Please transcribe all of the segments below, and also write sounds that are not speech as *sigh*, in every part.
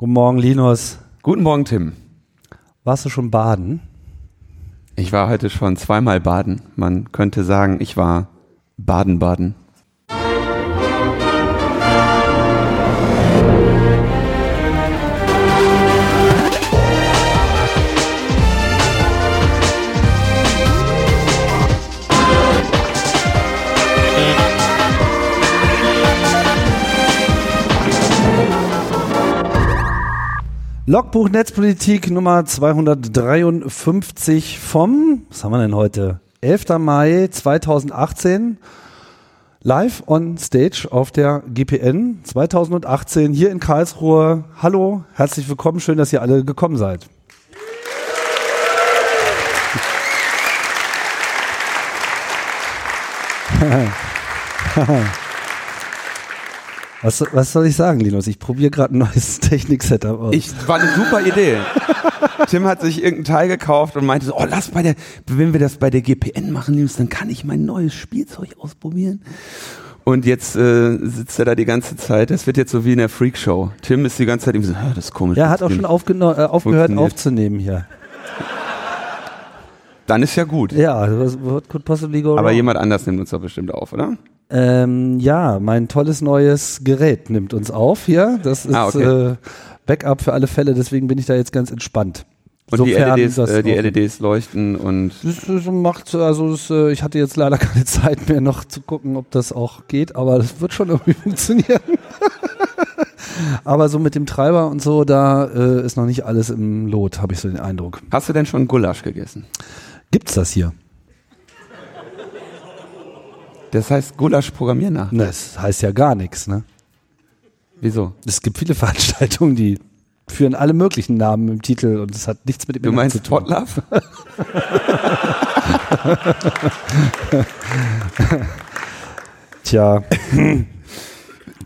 Guten Morgen, Linus. Guten Morgen, Tim. Warst du schon baden? Ich war heute schon zweimal baden. Man könnte sagen, ich war baden-baden. Logbuch Netzpolitik Nummer 253 vom, was haben wir denn heute? 11. Mai 2018. Live on Stage auf der GPN 2018 hier in Karlsruhe. Hallo, herzlich willkommen, schön, dass ihr alle gekommen seid. *laughs* Was, was soll ich sagen, Linus? Ich probiere gerade ein neues *laughs* Technik-Setup aus. Ich, war eine super Idee. Tim hat sich irgendein Teil gekauft und meinte so, oh, lass bei der, wenn wir das bei der GPN machen, Linus, dann kann ich mein neues Spielzeug ausprobieren. Und jetzt äh, sitzt er da die ganze Zeit. Das wird jetzt so wie in der Freakshow. Tim ist die ganze Zeit ihm so, ah, das ist komisch. ja, hat auch schon äh, aufgehört aufzunehmen hier. Dann ist ja gut. Ja, what could possibly go Aber wrong? jemand anders nimmt uns doch bestimmt auf, oder? Ähm, ja, mein tolles neues Gerät nimmt uns auf hier. Das ist Ah, okay. äh, Backup für alle Fälle, deswegen bin ich da jetzt ganz entspannt. Und die Sofern LEDs, das äh, die LEDs leuchten und Das, das macht, also das, äh, ich hatte jetzt leider *laughs* keine Zeit mehr noch zu gucken, ob das auch geht, aber das wird schon irgendwie *laughs* funktionieren. *laughs* aber so mit dem Treiber und so, da äh, ist noch nicht alles im Lot, habe ich so den Eindruck. Hast du denn schon Gulasch gegessen? Gibt's das hier? Das heißt Gulasch programmieren nach. Ne, das heißt ja gar nichts, ne? Wieso? Es gibt viele *laughs* Veranstaltungen, die führen alle möglichen Namen im Titel und es hat nichts mit dem Du Inhalt meinst zu tun. Potlove? *laughs* Tja, *clears throat*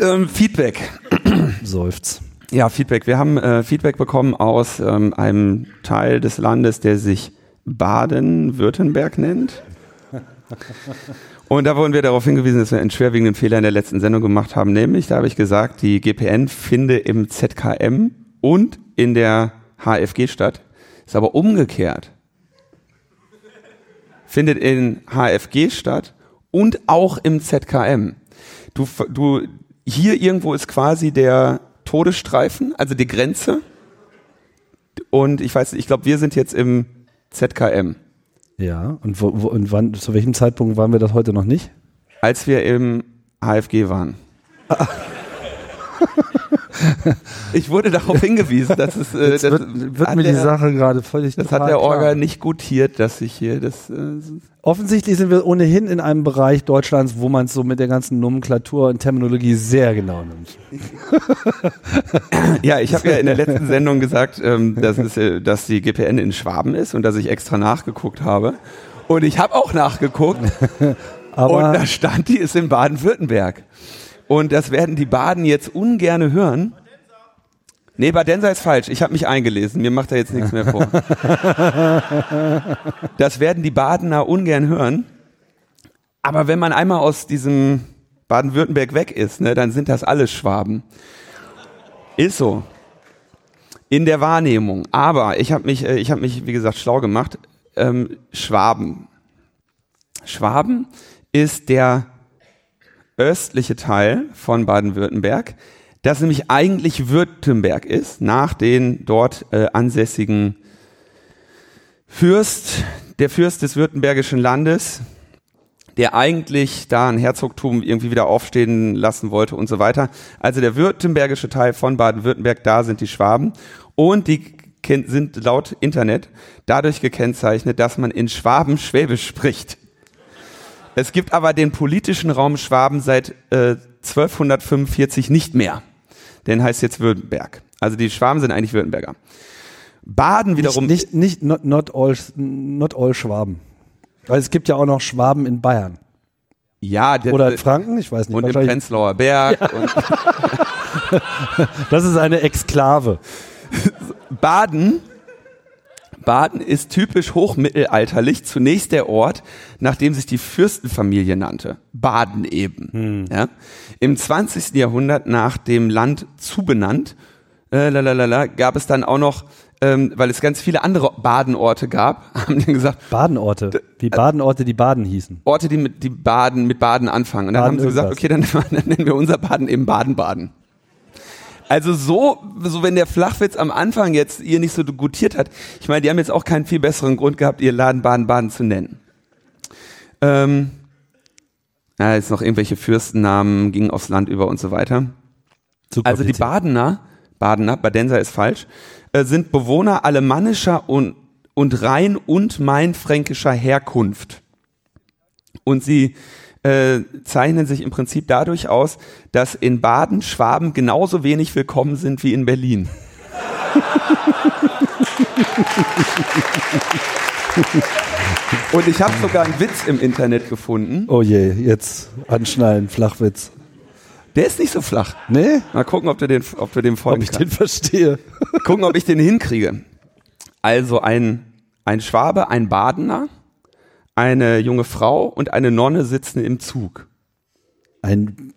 ähm, Feedback. *clears throat* seufz. Ja, Feedback. Wir haben äh, Feedback bekommen aus ähm, einem Teil des Landes, der sich Baden-Württemberg nennt. *laughs* Und da wurden wir darauf hingewiesen, dass wir einen schwerwiegenden Fehler in der letzten Sendung gemacht haben. Nämlich, da habe ich gesagt, die GPN finde im ZKM und in der HFG statt. Ist aber umgekehrt. Findet in HFG statt und auch im ZKM. Du, du, hier irgendwo ist quasi der Todesstreifen, also die Grenze. Und ich weiß, ich glaube, wir sind jetzt im ZKM. Ja, und, wo, wo, und wann, zu welchem Zeitpunkt waren wir das heute noch nicht? als wir im HFG waren. *laughs* *laughs* ich wurde darauf hingewiesen, dass es äh, das, wird, wird mir die der, Sache gerade völlig das hat der Orga klar. nicht gutiert, dass ich hier das äh, Offensichtlich sind wir ohnehin in einem Bereich Deutschlands, wo man es so mit der ganzen Nomenklatur und Terminologie sehr genau nimmt. *laughs* Ja, ich habe ja in der letzten *laughs* Sendung gesagt, ähm, dass, es, äh, dass die GPN in Schwaben ist und dass ich extra nachgeguckt habe. Und ich habe auch nachgeguckt Aber und da stand, die ist in Baden-Württemberg. Und das werden die Baden jetzt ungerne hören. Nee, Badenser ist falsch. Ich habe mich eingelesen. Mir macht er jetzt nichts mehr vor. *laughs* Das werden die Badener ungern hören. Aber wenn man einmal aus diesem Baden-Württemberg weg ist, ne, dann sind das alles Schwaben. Ist so. In der Wahrnehmung. Aber ich habe mich, äh, ich habe mich, wie gesagt, schlau gemacht. Ähm, Schwaben. Schwaben ist der östliche Teil von Baden-Württemberg, das nämlich eigentlich Württemberg ist, nach den dort äh, ansässigen Fürst, der Fürst des württembergischen Landes, der eigentlich da ein Herzogtum irgendwie wieder aufstehen lassen wollte und so weiter. Also der württembergische Teil von Baden-Württemberg, da sind die Schwaben und die sind laut Internet dadurch gekennzeichnet, dass man in Schwaben Schwäbisch spricht. Es gibt aber den politischen Raum Schwaben seit äh, 1245 nicht mehr. Den heißt jetzt Württemberg. Also die Schwaben sind eigentlich Württemberger. Baden wiederum. nicht, nicht, nicht not, not, all, not all Schwaben. Weil es gibt ja auch noch Schwaben in Bayern. ja, der, Oder in Franken, ich weiß nicht. und im Prenzlauer Berg. Und *laughs* das ist eine Exklave. Baden. Baden ist typisch hochmittelalterlich. Zunächst der Ort, nach dem sich die Fürstenfamilie nannte. Baden eben. Ja. Im 20. Jahrhundert nach dem Land zubenannt, äh, lalalala, gab es dann auch noch, ähm, weil es ganz viele andere Badenorte gab, *laughs* haben die gesagt, Badenorte. Wie Badenorte, die Baden hießen. Orte, die mit die Baden mit Baden anfangen. Und dann Baden haben sie gesagt, okay, dann, *laughs* dann nennen wir unser Baden eben Baden-Baden. Also so, so wenn der Flachwitz am Anfang jetzt ihr nicht so gutiert hat, ich meine, die haben jetzt auch keinen viel besseren Grund gehabt, ihr Laden Baden-Baden zu nennen. Ähm, ja, jetzt noch irgendwelche Fürstennamen, gingen aufs Land über und so weiter. Zu Also die kompliziert. Badener, Badener, Badenser ist falsch, äh, sind Bewohner alemannischer und, und rhein- und mainfränkischer Herkunft. Und sie äh, zeichnen sich im Prinzip dadurch aus, dass in Baden Schwaben genauso wenig willkommen sind wie in Berlin. Und ich habe sogar einen Witz im Internet gefunden. Oh je, jetzt anschnallen, Flachwitz. Der ist nicht so flach. Nee? Mal gucken, ob du, den, ob du dem Ob folgen ich kannst. den verstehe. gucken, ob ich den hinkriege. Also ein, ein Schwabe, ein Badener, eine junge Frau und eine Nonne sitzen im Zug. Ein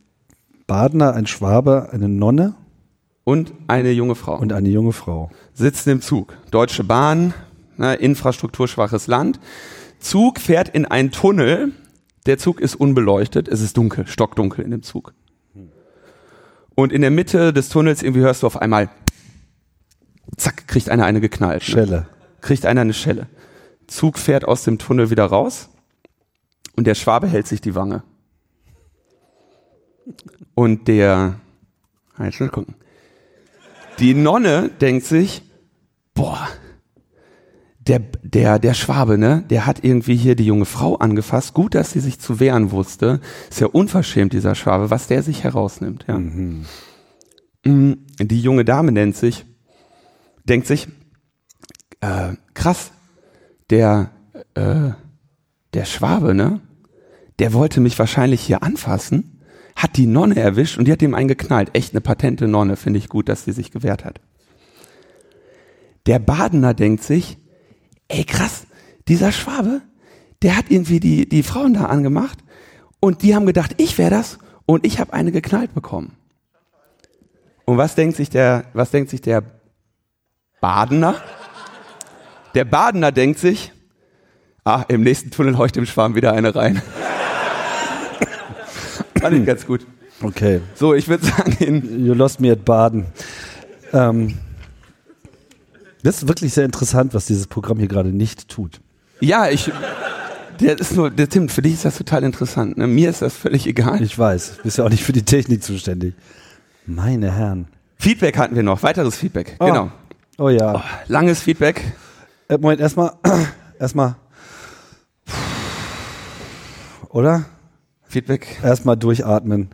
Badener, ein Schwabe, eine Nonne Und eine junge Frau und eine junge Frau. sitzen im Zug. Deutsche Bahn, ne, infrastrukturschwaches Land. Zug fährt in einen Tunnel. Der Zug ist unbeleuchtet. Es ist dunkel, stockdunkel in dem Zug. Und in der Mitte des Tunnels irgendwie hörst du auf einmal, zack, kriegt einer eine geknallt. Ne? Schelle. kriegt einer eine Schelle. Zug fährt aus dem Tunnel wieder raus und der Schwabe hält sich die Wange. Und der, jetzt mal gucken. Die Nonne denkt sich, boah, der, der, der Schwabe, ne, der hat irgendwie hier die junge Frau angefasst. Gut, dass sie sich zu wehren wusste. Ist ja unverschämt, dieser Schwabe, was der sich herausnimmt, ja. Mm, Die junge Dame nennt sich, denkt sich, äh, krass, der, äh, der Schwabe, ne? Der wollte mich wahrscheinlich hier anfassen, hat die Nonne erwischt und die hat ihm einen geknallt. Echt eine patente Nonne, finde ich gut, dass sie sich gewehrt hat. Der Badener denkt sich, ey krass, dieser Schwabe, der hat irgendwie die, die Frauen da angemacht und die haben gedacht, ich wäre das und ich habe eine geknallt bekommen. Und was denkt sich der, was denkt sich der Badener? Der Badener denkt sich, ah, im nächsten Tunnel hau ich dem Schwarm wieder eine rein. *laughs* Fand ich ganz gut. Okay. So, ich würde sagen, You lost me at Baden. Ähm, das ist wirklich sehr interessant, was dieses Programm hier gerade nicht tut. ja, ich, der ist nur, der Tim, für dich ist das total interessant. Ne? Mir ist das völlig egal. Ich weiß, du bist ja auch nicht für die Technik zuständig. Meine Herren. Feedback hatten wir noch, weiteres Feedback. Ah. Genau. Oh ja. Langes Feedback. Äh, Moment, erstmal, *clears throat* erstmal. Oder? Feedback Erstmal durchatmen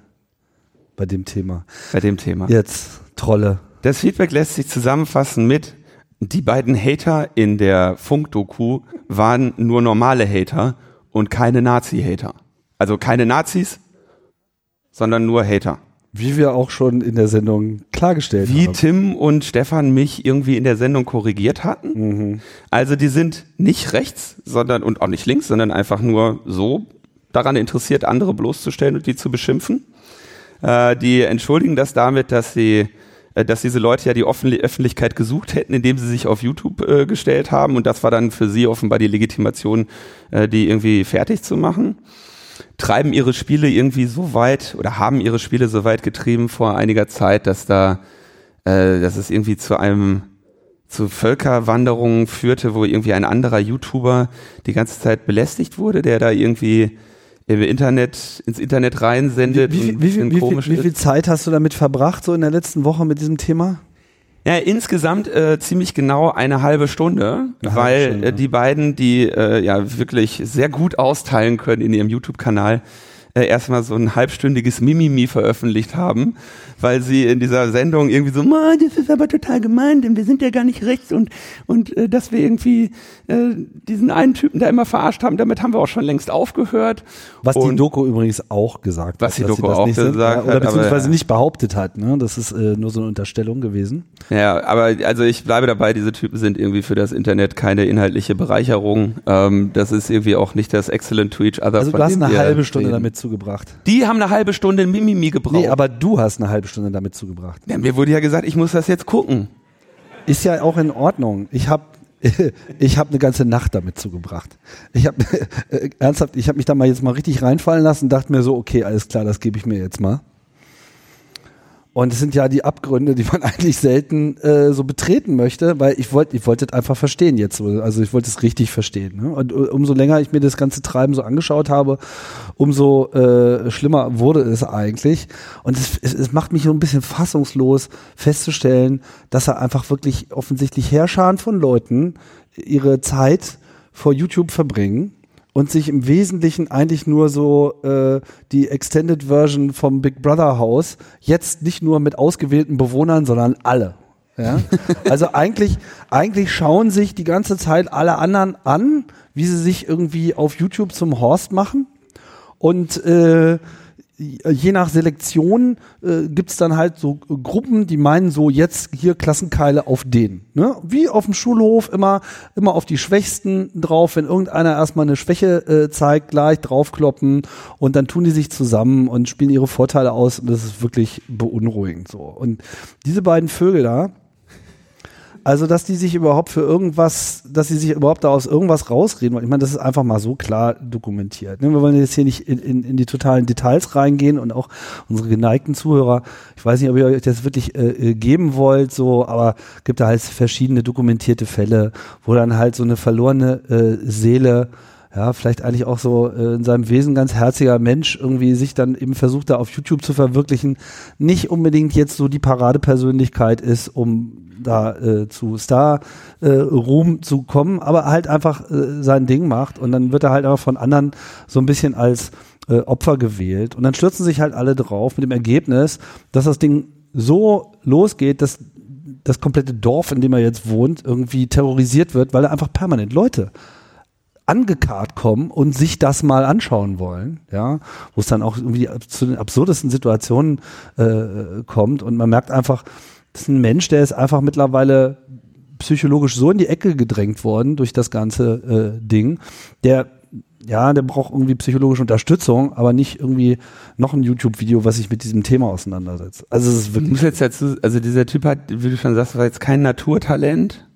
bei dem Thema. bei dem Thema. Jetzt, Trolle. Das Feedback lässt sich zusammenfassen mit, die beiden Hater in der Funkdoku waren nur normale Hater und keine Nazi-Hater. Also keine Nazis, sondern nur Hater. Wie wir auch schon in der Sendung klargestellt Wie haben. Tim und Stefan mich irgendwie in der Sendung korrigiert hatten. Also die sind nicht rechts, sondern und auch nicht links, sondern einfach nur so daran interessiert, andere bloßzustellen und die zu beschimpfen. Äh, die entschuldigen das damit, dass sie äh, dass diese Leute ja die Offen Öffentlichkeit gesucht hätten, indem sie sich auf YouTube äh, gestellt haben und das war dann für sie offenbar die Legitimation, äh, die irgendwie fertig zu machen. Treiben ihre Spiele irgendwie so weit oder haben ihre Spiele so weit getrieben vor einiger Zeit, dass da äh, dass es irgendwie zu einem zu Völkerwanderungen führte, wo irgendwie ein anderer YouTuber die ganze Zeit belästigt wurde, der da irgendwie im Internet ins Internet reinsendet Wie, wie, wie, wie, wie, wie viel Zeit hast du damit verbracht, so in der letzten Woche mit diesem Thema? Ja, insgesamt äh, ziemlich genau eine halbe Stunde, Eine halbe weil Stunde. äh, die beiden, die äh, ja wirklich sehr gut austeilen können in ihrem YouTube-Kanal, äh, erstmal so ein halbstündiges Mimimi veröffentlicht haben, weil sie in dieser Sendung irgendwie so, "Ma, das ist aber total gemein, denn wir sind ja gar nicht rechts und und äh, dass wir irgendwie äh, diesen einen Typen da immer verarscht haben, damit haben wir auch schon längst aufgehört. Was und die Doku übrigens auch gesagt Was hat. die dass sie Doku auch nicht gesagt ja, Oder hat, aber beziehungsweise ja. nicht behauptet hat. Ne? Das ist äh, nur so eine Unterstellung gewesen. Ja, aber also ich bleibe dabei, diese Typen sind irgendwie für das Internet keine inhaltliche Bereicherung. Ähm, das ist irgendwie auch nicht das Excellent to each other. Also du hast eine halbe Stunde reden. damit zugebracht. Die haben eine halbe Stunde Mimimi gebraucht. Nee, aber du hast eine halbe Stunde damit zugebracht. ja, mir wurde ja gesagt, ich muss das jetzt gucken. Ist ja auch in Ordnung. Ich habe *laughs* ich habe eine ganze Nacht damit zugebracht. Ich habe *laughs* äh, ernsthaft, ich habe mich da mal jetzt mal richtig reinfallen lassen, dachte mir so, okay, alles klar, das gebe ich mir jetzt mal. Und es sind ja die Abgründe, die man *laughs* eigentlich selten äh, so betreten möchte, weil ich wollte, ich wollte es einfach verstehen jetzt so. Also ich wollte es richtig verstehen. Ne? Und uh, umso länger ich mir das ganze Treiben so angeschaut habe, umso äh, schlimmer wurde es eigentlich. Und es, es, es macht mich so ein bisschen fassungslos festzustellen, dass er einfach wirklich offensichtlich Herrscharen von Leuten ihre Zeit vor YouTube verbringen und sich im Wesentlichen eigentlich nur so äh, die Extended Version vom Big Brother Haus jetzt nicht nur mit ausgewählten Bewohnern, sondern alle. Ja? *laughs* Also eigentlich, eigentlich schauen sich die ganze Zeit alle anderen an, wie sie sich irgendwie auf YouTube zum Horst machen und äh, je nach Selektion äh, gibt's dann halt so Gruppen, die meinen so jetzt hier Klassenkeile auf den. Ne? Wie auf dem Schulhof immer, immer auf die Schwächsten drauf, wenn irgendeiner erstmal eine Schwäche äh, zeigt, gleich draufkloppen und dann tun die sich zusammen und spielen ihre Vorteile aus und das ist wirklich beunruhigend so. Und diese beiden Vögel da, also, dass die sich überhaupt für irgendwas, dass sie sich überhaupt da aus irgendwas rausreden wollen. Ich meine, das ist einfach mal so klar dokumentiert. Ne? Wir wollen jetzt hier nicht in, in, in die totalen Details reingehen und auch unsere geneigten Zuhörer, ich weiß nicht, ob ihr euch das wirklich äh, geben wollt, so, aber gibt da halt verschiedene dokumentierte Fälle, wo dann halt so eine verlorene äh, Seele ja, vielleicht eigentlich auch so äh, in seinem Wesen ganz herziger Mensch irgendwie sich dann eben versucht, da auf YouTube zu verwirklichen, nicht unbedingt jetzt so die Paradepersönlichkeit ist, um da äh, zu Star äh, zu kommen, aber halt einfach äh, sein Ding macht und dann wird er halt auch von anderen so ein bisschen als äh, Opfer gewählt. Und dann stürzen sich halt alle drauf mit dem Ergebnis, dass das Ding so losgeht, dass das komplette Dorf, in dem er jetzt wohnt, irgendwie terrorisiert wird, weil er einfach permanent Leute angekarrt kommen und sich das mal anschauen wollen, ja, wo es dann auch irgendwie zu den absurdesten Situationen äh, kommt und man merkt einfach, das ist ein Mensch, der ist einfach mittlerweile psychologisch so in die Ecke gedrängt worden durch das ganze äh, Ding, der ja, der braucht irgendwie psychologische Unterstützung, aber nicht irgendwie noch ein YouTube-Video, was sich mit diesem Thema auseinandersetzt. Also es ist wirklich. Ich muss jetzt dazu, also dieser Typ hat, wie du schon sagst, war jetzt kein Naturtalent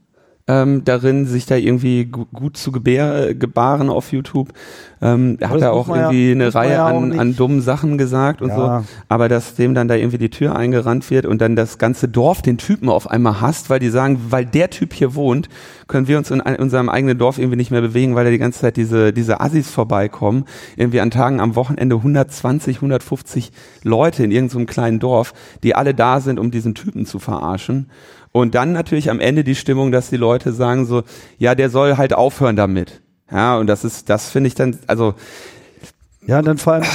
ähm, darin, sich da irgendwie gu gut zu gebär, gebaren auf YouTube. Ähm, er hat da auch irgendwie ja, eine Reihe ja an, an dummen Sachen gesagt und ja. so. Aber dass dem dann da irgendwie die Tür eingerannt wird und dann das ganze Dorf den Typen auf einmal hasst, weil die sagen, weil der Typ hier wohnt, können wir uns in unserem eigenen Dorf irgendwie nicht mehr bewegen, weil da die ganze Zeit diese, diese Assis vorbeikommen. Irgendwie an Tagen am Wochenende 120, 150 Leute in irgendeinem kleinen Dorf, die alle da sind, um diesen Typen zu verarschen. Und dann natürlich am Ende die Stimmung, dass die Leute sagen so, ja, der soll halt aufhören damit. Ja, und das ist, das finde ich dann, also. Ja, dann vor allem,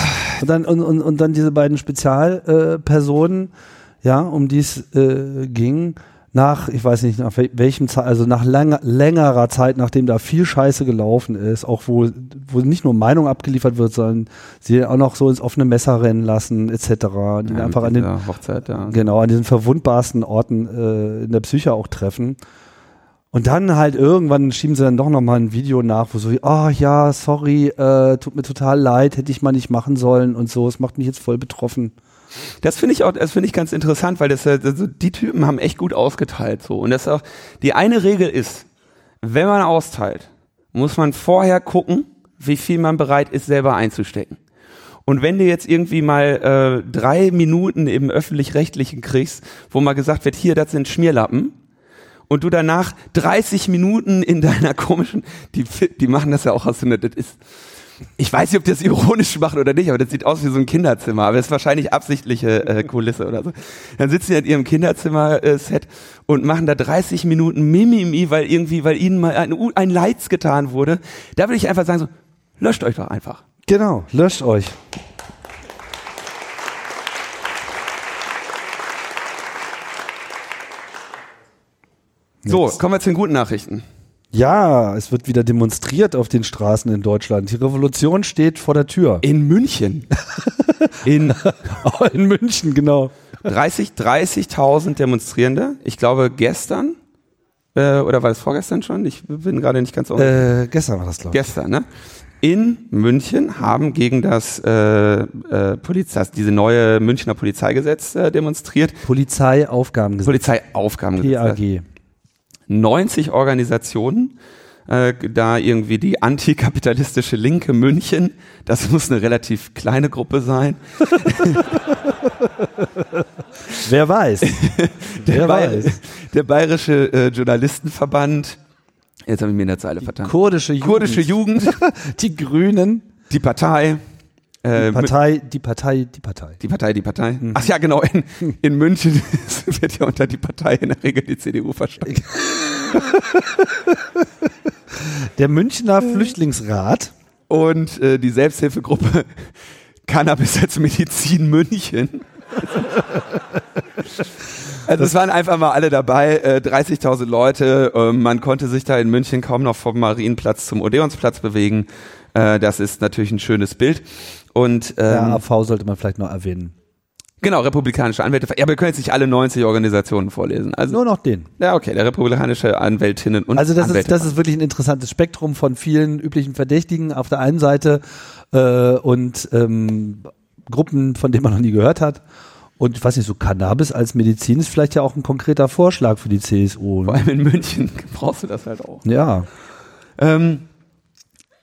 und dann, und, und, und dann diese beiden Spezialpersonen, äh, ja, um die es äh, ging, nach, ich weiß nicht, nach welchem Zeit, also nach langer, längerer Zeit, nachdem da viel Scheiße gelaufen ist, auch wo, wo nicht nur Meinung abgeliefert wird, sondern sie auch noch so ins offene Messer rennen lassen, etc. Die ja, einfach an den, Hochzeit, ja. genau, an diesen verwundbarsten Orten äh, in der Psyche auch treffen. Und dann halt irgendwann schieben sie dann doch nochmal ein Video nach, wo so, ah oh, ja, sorry, äh, tut mir total leid, hätte ich mal nicht machen sollen und so, es macht mich jetzt voll betroffen. Das finde ich auch, das finde ich ganz interessant, weil das, also die Typen haben echt gut ausgeteilt so. Und das auch, die eine Regel ist, wenn man austeilt, muss man vorher gucken, wie viel man bereit ist, selber einzustecken. Und wenn du jetzt irgendwie mal äh, drei Minuten im öffentlich-rechtlichen kriegst, wo mal gesagt wird, hier, das sind Schmierlappen, und du danach 30 Minuten in deiner komischen, die, die machen das ja auch aus, das ist, ich weiß nicht, ob die das ironisch machen oder nicht, aber das sieht aus wie so ein Kinderzimmer, aber das ist wahrscheinlich absichtliche äh, Kulisse oder so. Dann sitzen die in ihrem Kinderzimmer-Set und machen da 30 Minuten Mimimi, weil irgendwie, weil ihnen mal ein, ein Leids getan wurde. Da würde ich einfach sagen so, löscht euch doch einfach. Genau, löscht euch. So, kommen wir zu den guten Nachrichten. Ja, es wird wieder demonstriert auf den Straßen in Deutschland. Die Revolution steht vor der Tür. In München. *laughs* in, *laughs* in München, genau. 30, 30.000 Demonstrierende. Ich glaube gestern, äh, oder war das vorgestern schon? Ich bin gerade nicht ganz äh, Gestern war das, glaube ich. Gestern, ne? in München haben gegen das äh, äh, Polizei, diese neue Münchner Polizeigesetz äh, demonstriert. Polizeiaufgabengesetz. Polizeiaufgabengesetz. PAG. 90 Organisationen, äh, da irgendwie die antikapitalistische Linke München, das muss eine relativ kleine Gruppe sein. *laughs* Wer weiß. *laughs* Der, Wer weiß. der Bayerische äh, Journalistenverband, jetzt habe ich mir in der Zeile vertan. Kurdische Jugend. Kurdische Jugend, *laughs* Die Grünen. die Partei, äh, Die Partei, die Partei, die Partei. Die Partei, die Partei. Mhm. Ach ja, genau. In, in München *laughs* wird ja unter die Partei in der Regel die CDU verstanden. *laughs* Der Münchner Flüchtlingsrat. Und äh, die Selbsthilfegruppe Cannabis als Medizin München. *laughs* Also es waren einfach mal alle dabei, äh, 30.000 Leute. Äh, man konnte sich da in München kaum noch vom Marienplatz zum Odeonsplatz bewegen. Äh, das ist natürlich ein schönes Bild. Und ähm, Der AV sollte man vielleicht noch erwähnen. genau, republikanische Anwälte. Ja, aber wir können jetzt nicht alle 90 Organisationen vorlesen. Also Nur noch den. Ja, okay, der republikanische Anwältinnen und Also das ist, Anwälte. das ist wirklich ein interessantes Spektrum von vielen üblichen Verdächtigen auf der einen Seite äh, und ähm, Gruppen, von denen man noch nie gehört hat. Und ich weiß nicht, so Cannabis als Medizin ist vielleicht ja auch ein konkreter Vorschlag für die CSU. Vor allem in München *laughs* brauchst du das halt auch. Ja. Ähm,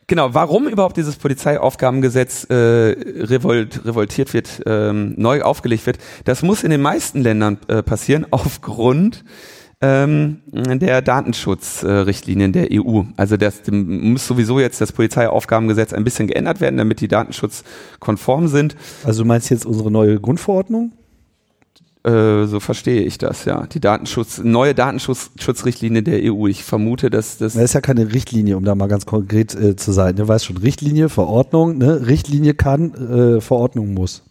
genau, warum überhaupt dieses Polizeiaufgabengesetz äh, revolt, revoltiert wird, ähm, neu aufgelegt wird, das muss in den meisten Ländern äh, passieren *laughs* aufgrund ähm, der Datenschutzrichtlinien der EU. Also das dem muss sowieso jetzt das Polizeiaufgabengesetz ein bisschen geändert werden, damit die datenschutzkonform sind. Also du meinst jetzt unsere neue Grundverordnung? Äh, so verstehe ich das, ja. Die Datenschutz, neue Datenschutzrichtlinie der EU. Ich vermute, dass das. Das ist ja keine Richtlinie, um da mal ganz konkret äh, zu sein. Du weißt schon, Richtlinie, Verordnung, ne? Richtlinie kann, äh, Verordnung muss.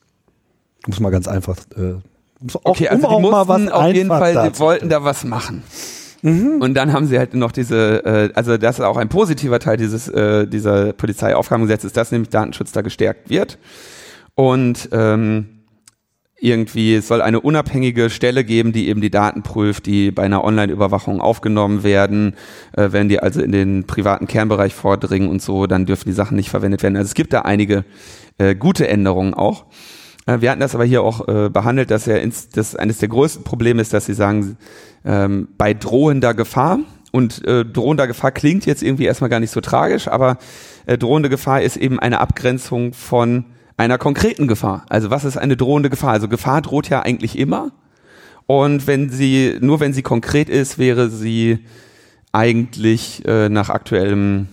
Muss mal ganz einfach. Äh, auch, Okay, also um auch die mal was mussten auf jeden Fall, darzustellen. wollten da was machen. Und dann haben sie halt noch diese, äh, also das ist auch ein positiver Teil dieses äh, dieser Polizeiaufgabengesetzes, dass nämlich Datenschutz da gestärkt wird. Und ähm, irgendwie es soll eine unabhängige Stelle geben, die eben die Daten prüft, die bei einer Online-Überwachung aufgenommen werden. Äh, wenn die also in den privaten Kernbereich vordringen und so, dann dürfen die Sachen nicht verwendet werden. Also es gibt da einige äh, gute Änderungen auch. Äh, Wir hatten das aber hier auch äh, behandelt, dass ja ins, das eines der größten Probleme ist, dass sie sagen, ähm, bei drohender Gefahr und äh, drohender Gefahr klingt jetzt irgendwie erstmal gar nicht so tragisch, aber äh, drohende Gefahr ist eben eine Abgrenzung von einer konkreten Gefahr. Also was ist eine drohende Gefahr? Also Gefahr droht ja eigentlich immer. Und wenn sie, nur wenn sie konkret ist, wäre sie eigentlich äh, nach aktuellem,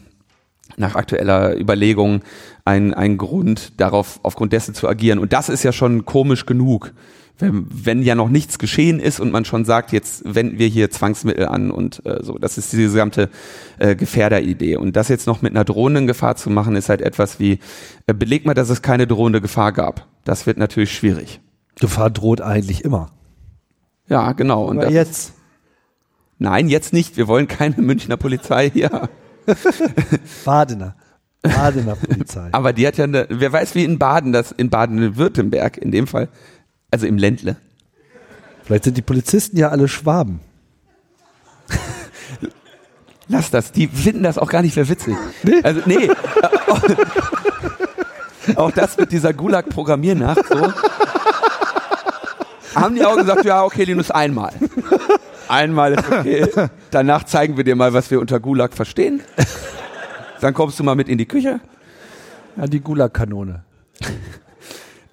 nach aktueller Überlegung ein, ein Grund darauf, aufgrund dessen zu agieren. Und das ist ja schon komisch genug. Wenn, wenn ja noch nichts geschehen ist und man schon sagt, jetzt wenden wir hier Zwangsmittel an und äh, so. Das ist diese gesamte äh, Gefährderidee. Und das jetzt noch mit einer drohenden Gefahr zu machen, ist halt etwas wie, äh, beleg mal, dass es keine drohende Gefahr gab. Das wird natürlich schwierig. Gefahr droht eigentlich immer. Ja, genau. Und Aber jetzt. nein, jetzt nicht. Wir wollen keine Münchner Polizei hier. *laughs* Badener. Badener Polizei. Aber die hat ja, eine, wer weiß, wie in Baden, das in Baden-Württemberg in dem Fall, also im Ländle. Vielleicht sind die Polizisten ja alle Schwaben. Lass das, die finden das auch gar nicht mehr witzig. Also, nee. auch das mit dieser Gulag-Programmiernacht so. Haben die auch gesagt, ja, okay, Linus, einmal. Einmal ist okay. Danach zeigen wir dir mal, was wir unter Gulag verstehen. Dann kommst du mal mit in die Küche. Ja, die Gulag-Kanone.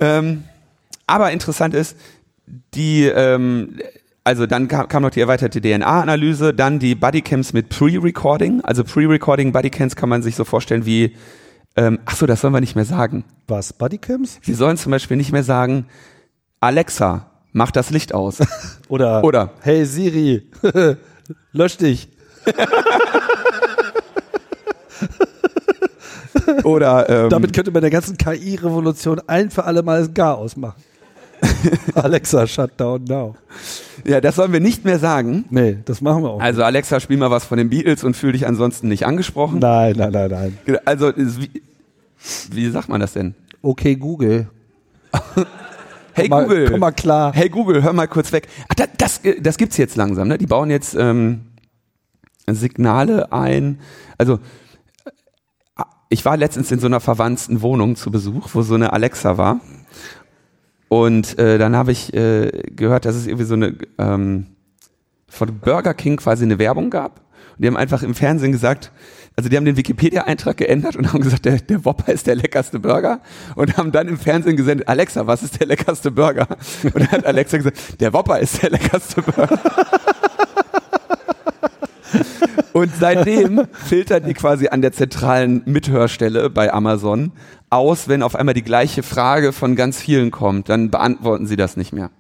Ähm, aber interessant ist, die, ähm, also dann kam, kam noch die erweiterte DNA-Analyse, dann die Bodycams mit Pre-Recording. Also Pre-Recording Bodycams kann man sich so vorstellen wie, ähm, ach so, das sollen wir nicht mehr sagen. Was? Bodycams? Wir sollen zum Beispiel nicht mehr sagen, Alexa, mach das Licht aus. *laughs* Oder, Oder. hey Siri, *laughs* lösch dich. *laughs* Oder ähm, Damit könnte man der ganzen KI-Revolution ein für alle Mal Gar ausmachen. *laughs* Alexa, shut down now. ja, das sollen wir nicht mehr sagen. Nee, das machen wir auch. Also Alexa, spiel mal was von den Beatles und fühl dich ansonsten nicht angesprochen. nein, nein, nein, nein. Also wie, wie sagt man das denn? Okay, Google. *laughs* Hey Komm mal, Google. Komm mal klar. Hey Google, hör mal kurz weg. Ach, das, das, das gibt's jetzt langsam, ne? Die bauen jetzt ähm, Signale ein. Also äh, ich war letztens in so einer verwandten Wohnung zu Besuch, wo so eine Alexa war. Und äh, dann habe ich äh, gehört, dass es irgendwie so eine ähm, von Burger King quasi eine Werbung gab. Und die haben einfach im Fernsehen gesagt, also die haben den Wikipedia-Eintrag geändert und *laughs* haben gesagt, der, der Whopper ist der leckerste Burger und haben dann im Fernsehen gesendet, Alexa, was ist der leckerste Burger? Und dann hat Alexa gesagt, der Whopper ist der leckerste Burger. Und seitdem filtern die quasi an der zentralen Mithörstelle bei Amazon aus, wenn auf einmal die gleiche Frage von ganz vielen kommt, dann beantworten sie das nicht mehr.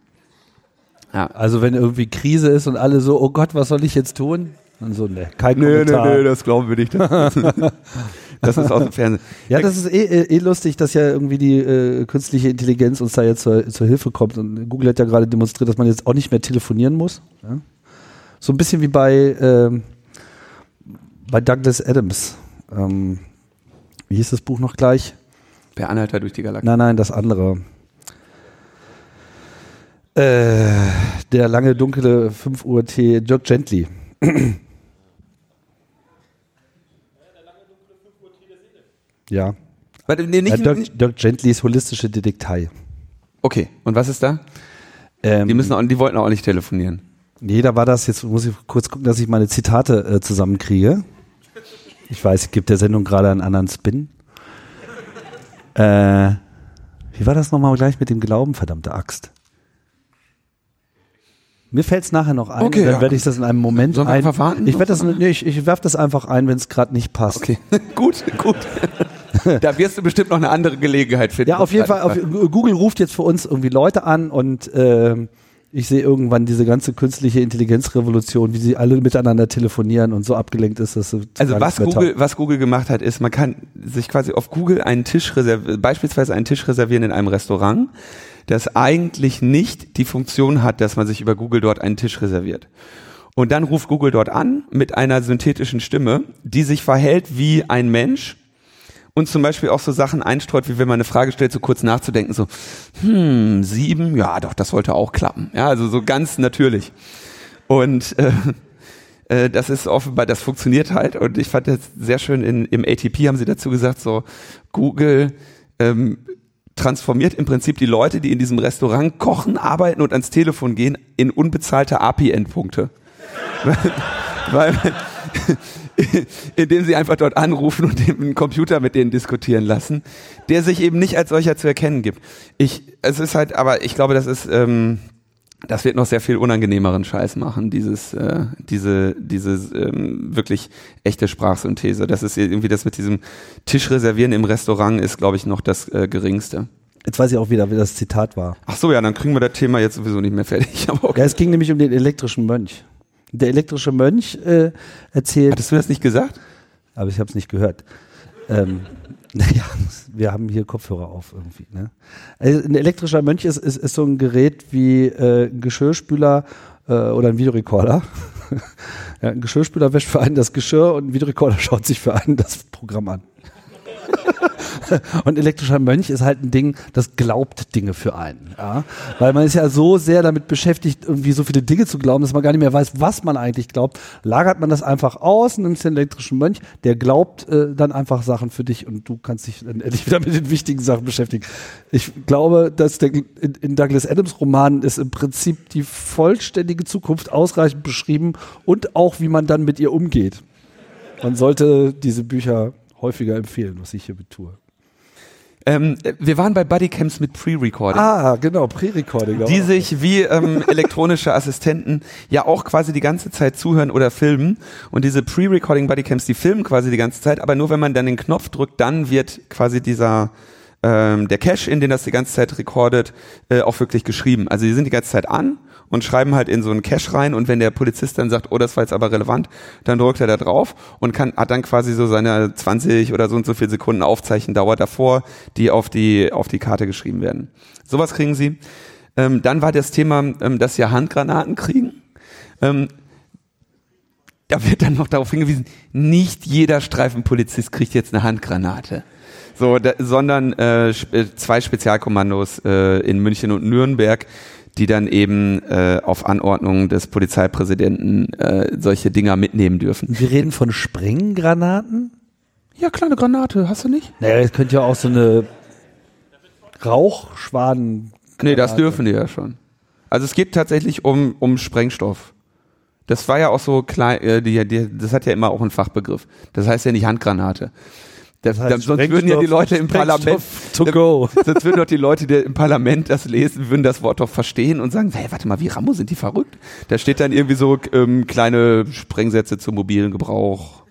Ja. Also wenn irgendwie Krise ist und alle so, oh Gott, was soll ich jetzt tun? Und so, ne, kein nee, Kommentar. Nee, nee, das glauben wir nicht. *laughs* Das ist aus dem Fernsehen. Ja, das ist eh, eh, eh lustig, dass ja irgendwie die äh, künstliche Intelligenz uns da jetzt zur, zur Hilfe kommt. Und Google hat ja gerade demonstriert, dass man jetzt auch nicht mehr telefonieren muss. Ja? So ein bisschen wie bei, ähm, bei Douglas Adams. Ähm, wie hieß das Buch noch gleich? Per Anhalter durch die Galaxie. Nein, nein, das andere. Äh, der lange dunkle 5 Uhr Tee, Dirk Gently. *clears throat* ja. Warte, nee, nicht, ja, Dirk, Dirk Gentlys holistische Detektei. Okay, und was ist da? Ähm, die, müssen auch, die wollten auch nicht telefonieren. Nee, da war das, jetzt muss ich kurz gucken, dass ich meine Zitate äh, zusammenkriege. Ich weiß, ich gebe der Sendung gerade einen anderen Spin. Äh, wie war das nochmal gleich mit dem Glauben, verdammte Axt? Mir fällt es nachher noch ein, Okay, dann ja. werde ich das in einem Moment Sollen wir ein. einfach warten? Ich werde das, nee, ich, ich werf das einfach ein, wenn es gerade nicht passt. Okay, *laughs* gut, gut. da wirst du bestimmt noch eine andere Gelegenheit finden. Ja, auf jeden Fall. Auf, Google ruft jetzt für uns irgendwie Leute an und ähm, ich sehe irgendwann diese ganze künstliche Intelligenzrevolution, wie sie alle miteinander telefonieren und so abgelenkt ist, dass sie Also was Google, was Google gemacht hat, ist, man kann sich quasi auf Google einen Tisch reservieren, beispielsweise einen Tisch reservieren in einem Restaurant, das eigentlich nicht die Funktion hat, dass man sich über Google dort einen Tisch reserviert. Und dann ruft Google dort an mit einer synthetischen Stimme, die sich verhält wie ein Mensch und zum Beispiel auch so Sachen einstreut, wie wenn man eine Frage stellt, so kurz nachzudenken, so, hm, sieben, ja doch, das sollte auch klappen. Ja, also so ganz natürlich. Und äh, äh, das ist offenbar, das funktioniert halt. Und ich fand das sehr schön, in, im ATP haben sie dazu gesagt, so, Google ähm, transformiert im Prinzip die Leute, die in diesem Restaurant kochen, arbeiten und ans Telefon gehen, in unbezahlte API-Endpunkte. *laughs* weil, *laughs* indem sie einfach dort anrufen und den Computer mit denen diskutieren lassen, der sich eben nicht als solcher zu erkennen gibt. Ich, es ist halt, aber ich glaube, das ist, ähm, das wird noch sehr viel unangenehmeren Scheiß machen, dieses, äh, diese, diese ähm, wirklich echte Sprachsynthese. Das ist irgendwie das mit diesem Tisch reservieren im Restaurant ist, glaube ich, noch das äh, geringste. Jetzt weiß ich auch wieder, wie das Zitat war. Ach so, ja, dann kriegen wir das Thema jetzt sowieso nicht mehr fertig. *laughs* Aber okay. Ja, es ging nämlich um den elektrischen Mönch. Der elektrische Mönch äh, erzählt, Hattest du das nicht gesagt? aber ich habe es nicht gehört. Ähm, *laughs* naja, wir haben hier Kopfhörer auf irgendwie. Ne? Also ein elektrischer Mönch ist, ist, ist so ein Gerät wie äh, ein Geschirrspüler äh, oder ein Videorekorder. *laughs* ja, ein Geschirrspüler wäscht für einen das Geschirr und ein Videorekorder *laughs* schaut sich für einen das Programm an. *laughs* Und elektrischer Mönch ist halt ein Ding, das glaubt Dinge für einen. Ja? Weil man ist ja so sehr damit beschäftigt, irgendwie so viele Dinge zu glauben, dass man gar nicht mehr weiß, was man eigentlich glaubt. Lagert man das einfach aus, nimmst den elektrischen Mönch, der glaubt äh, dann einfach Sachen für dich und du kannst dich dann endlich *laughs* wieder mit den wichtigen Sachen beschäftigen. Ich glaube, dass der, in, in Douglas Adams Romanen ist im Prinzip die vollständige Zukunft ausreichend beschrieben und auch, wie man dann mit ihr umgeht. Man sollte diese Bücher häufiger empfehlen, was ich hier betue. Ähm, wir waren bei Bodycams mit Pre-Recording. Ah, genau, Pre-Recording. die sich wie ähm, *laughs* elektronische Assistenten ja auch quasi die ganze Zeit zuhören oder filmen. Und diese Pre-Recording Bodycams, die filmen quasi die ganze Zeit, aber nur wenn man dann den Knopf drückt, dann wird quasi dieser ähm, der Cache, in den das die ganze Zeit recordet, äh, auch wirklich geschrieben. Also die sind die ganze Zeit an und schreiben halt in so einen Cache rein und wenn der Polizist dann sagt, oh, das war jetzt aber relevant, dann drückt er da drauf und kann, hat dann quasi so seine 20 oder so und so viel Sekunden Aufzeichndauer davor, die auf die, auf die Karte geschrieben werden. Sowas kriegen sie. Ähm, dann war das Thema, ähm, dass sie Handgranaten kriegen. Ähm, da wird dann noch darauf hingewiesen, nicht jeder Streifenpolizist kriegt jetzt eine Handgranate. So, da, sondern äh, sp- zwei Spezialkommandos äh, in München und Nürnberg, die dann eben äh, auf Anordnung des Polizeipräsidenten äh, solche Dinger mitnehmen dürfen. Wir reden von Sprenggranaten? Ja, kleine Granate, hast du nicht? Naja, es könnte ja auch so eine Rauchschwaden. Nee, das dürfen die ja schon. Also es geht tatsächlich um, um Sprengstoff. Das war ja auch so klein, äh, die, die, das hat ja immer auch einen Fachbegriff. Das heißt ja nicht Handgranate. Das, heißt dann, sonst würden ja die Leute im Parlament, to go. sonst würden doch die Leute, die im Parlament das lesen, würden das Wort doch verstehen und sagen, hey, warte mal, wie Rambo, sind die verrückt? Da steht dann irgendwie so ähm, kleine Sprengsätze zum mobilen Gebrauch.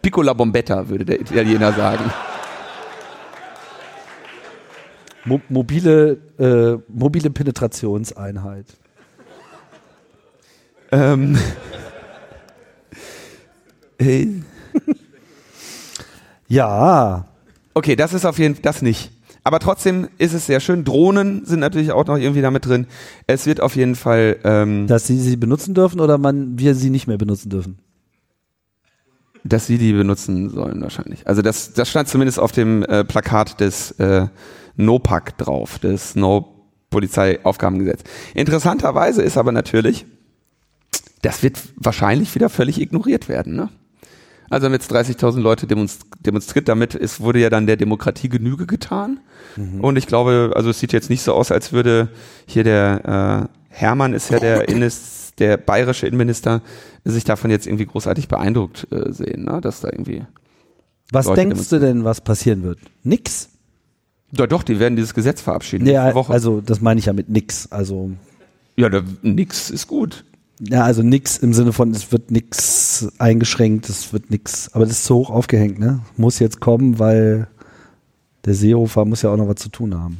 Piccola Bombetta, würde der Italiener sagen. Mo mobile, äh, mobile Penetrationseinheit. Ähm, *laughs* hey. Ja, Okay, das ist auf jeden Fall das nicht. Aber trotzdem ist es sehr schön. Drohnen sind natürlich auch noch irgendwie damit drin. Es wird auf jeden Fall. Ähm, dass sie sie benutzen dürfen oder man wir sie nicht mehr benutzen dürfen. dass sie die benutzen sollen wahrscheinlich. Also das, das stand zumindest auf dem äh, Plakat des äh, NOPAC drauf, des No Polizeiaufgabengesetz. Interessanterweise ist aber natürlich, das wird wahrscheinlich wieder völlig ignoriert werden. Ne? Also haben jetzt 30.000 Leute demonst demonstriert, damit es wurde ja dann der Demokratie Genüge getan. Und ich glaube, also es sieht jetzt nicht so aus, als würde hier der äh, Hermann ist ja der *laughs* Innes, der bayerische Innenminister, sich davon jetzt irgendwie großartig beeindruckt äh, sehen, ne? dass da irgendwie. Was Leute denkst du denn, was passieren wird? Nix? Doch, doch, die werden dieses Gesetz verabschieden. Ja, also das meine ich ja mit nix. Also ja, da, nix ist gut. Ja, also nix im Sinne von es wird nix eingeschränkt, es wird nix, aber das ist zu hoch aufgehängt, ne? Muss jetzt kommen, weil der Seehofer muss ja auch noch was zu tun haben.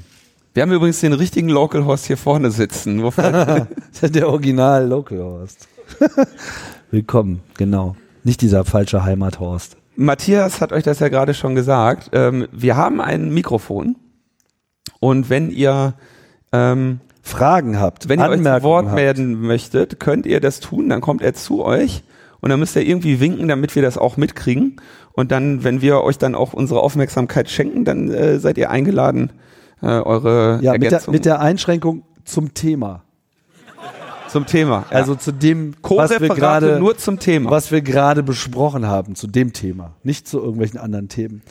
Wir haben übrigens den richtigen Local Host hier vorne sitzen. Nur *laughs* für- der Original Local Horst. *laughs* Willkommen, genau. Nicht dieser falsche Heimathorst. Matthias hat euch das ja gerade schon gesagt. Ähm, wir haben ein Mikrofon. Und wenn ihr, ähm, Fragen habt, wenn ihr euch zu Wort melden möchtet, könnt ihr das tun. Dann kommt er zu euch. Und dann müsst ihr irgendwie winken, damit wir das auch mitkriegen. Und dann, wenn wir euch dann auch unsere Aufmerksamkeit schenken, dann äh, seid ihr eingeladen, äh, eure ja, mit der, mit der Einschränkung zum Thema. zum Thema. Ja. Also zu dem, was wir gerade nur zum Thema. was wir gerade besprochen haben, zu dem Thema, nicht zu irgendwelchen anderen Themen.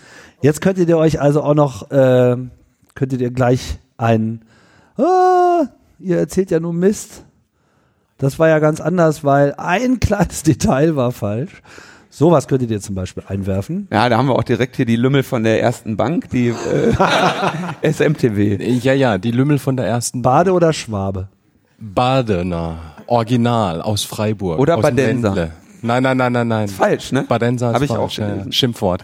Jetzt könntet ihr euch also auch noch, äh, könntet ihr gleich ein, ah, ihr erzählt ja nur Mist. Das war ja ganz anders, weil ein *laughs* kleines Detail war falsch. Sowas könntet ihr zum Beispiel einwerfen. Ja, da haben wir auch direkt hier die Lümmel von der ersten Bank, die äh, *laughs* SMTW. Ja, ja, die Lümmel von der ersten Bade oder Schwabe? Badener, Original aus Freiburg. Oder aus Badenser. Ländle. Nein, nein, nein, nein, nein. Falsch, ne? Badenser ist Hab ich auch falsch, ja, gelesen. Schimpfwort.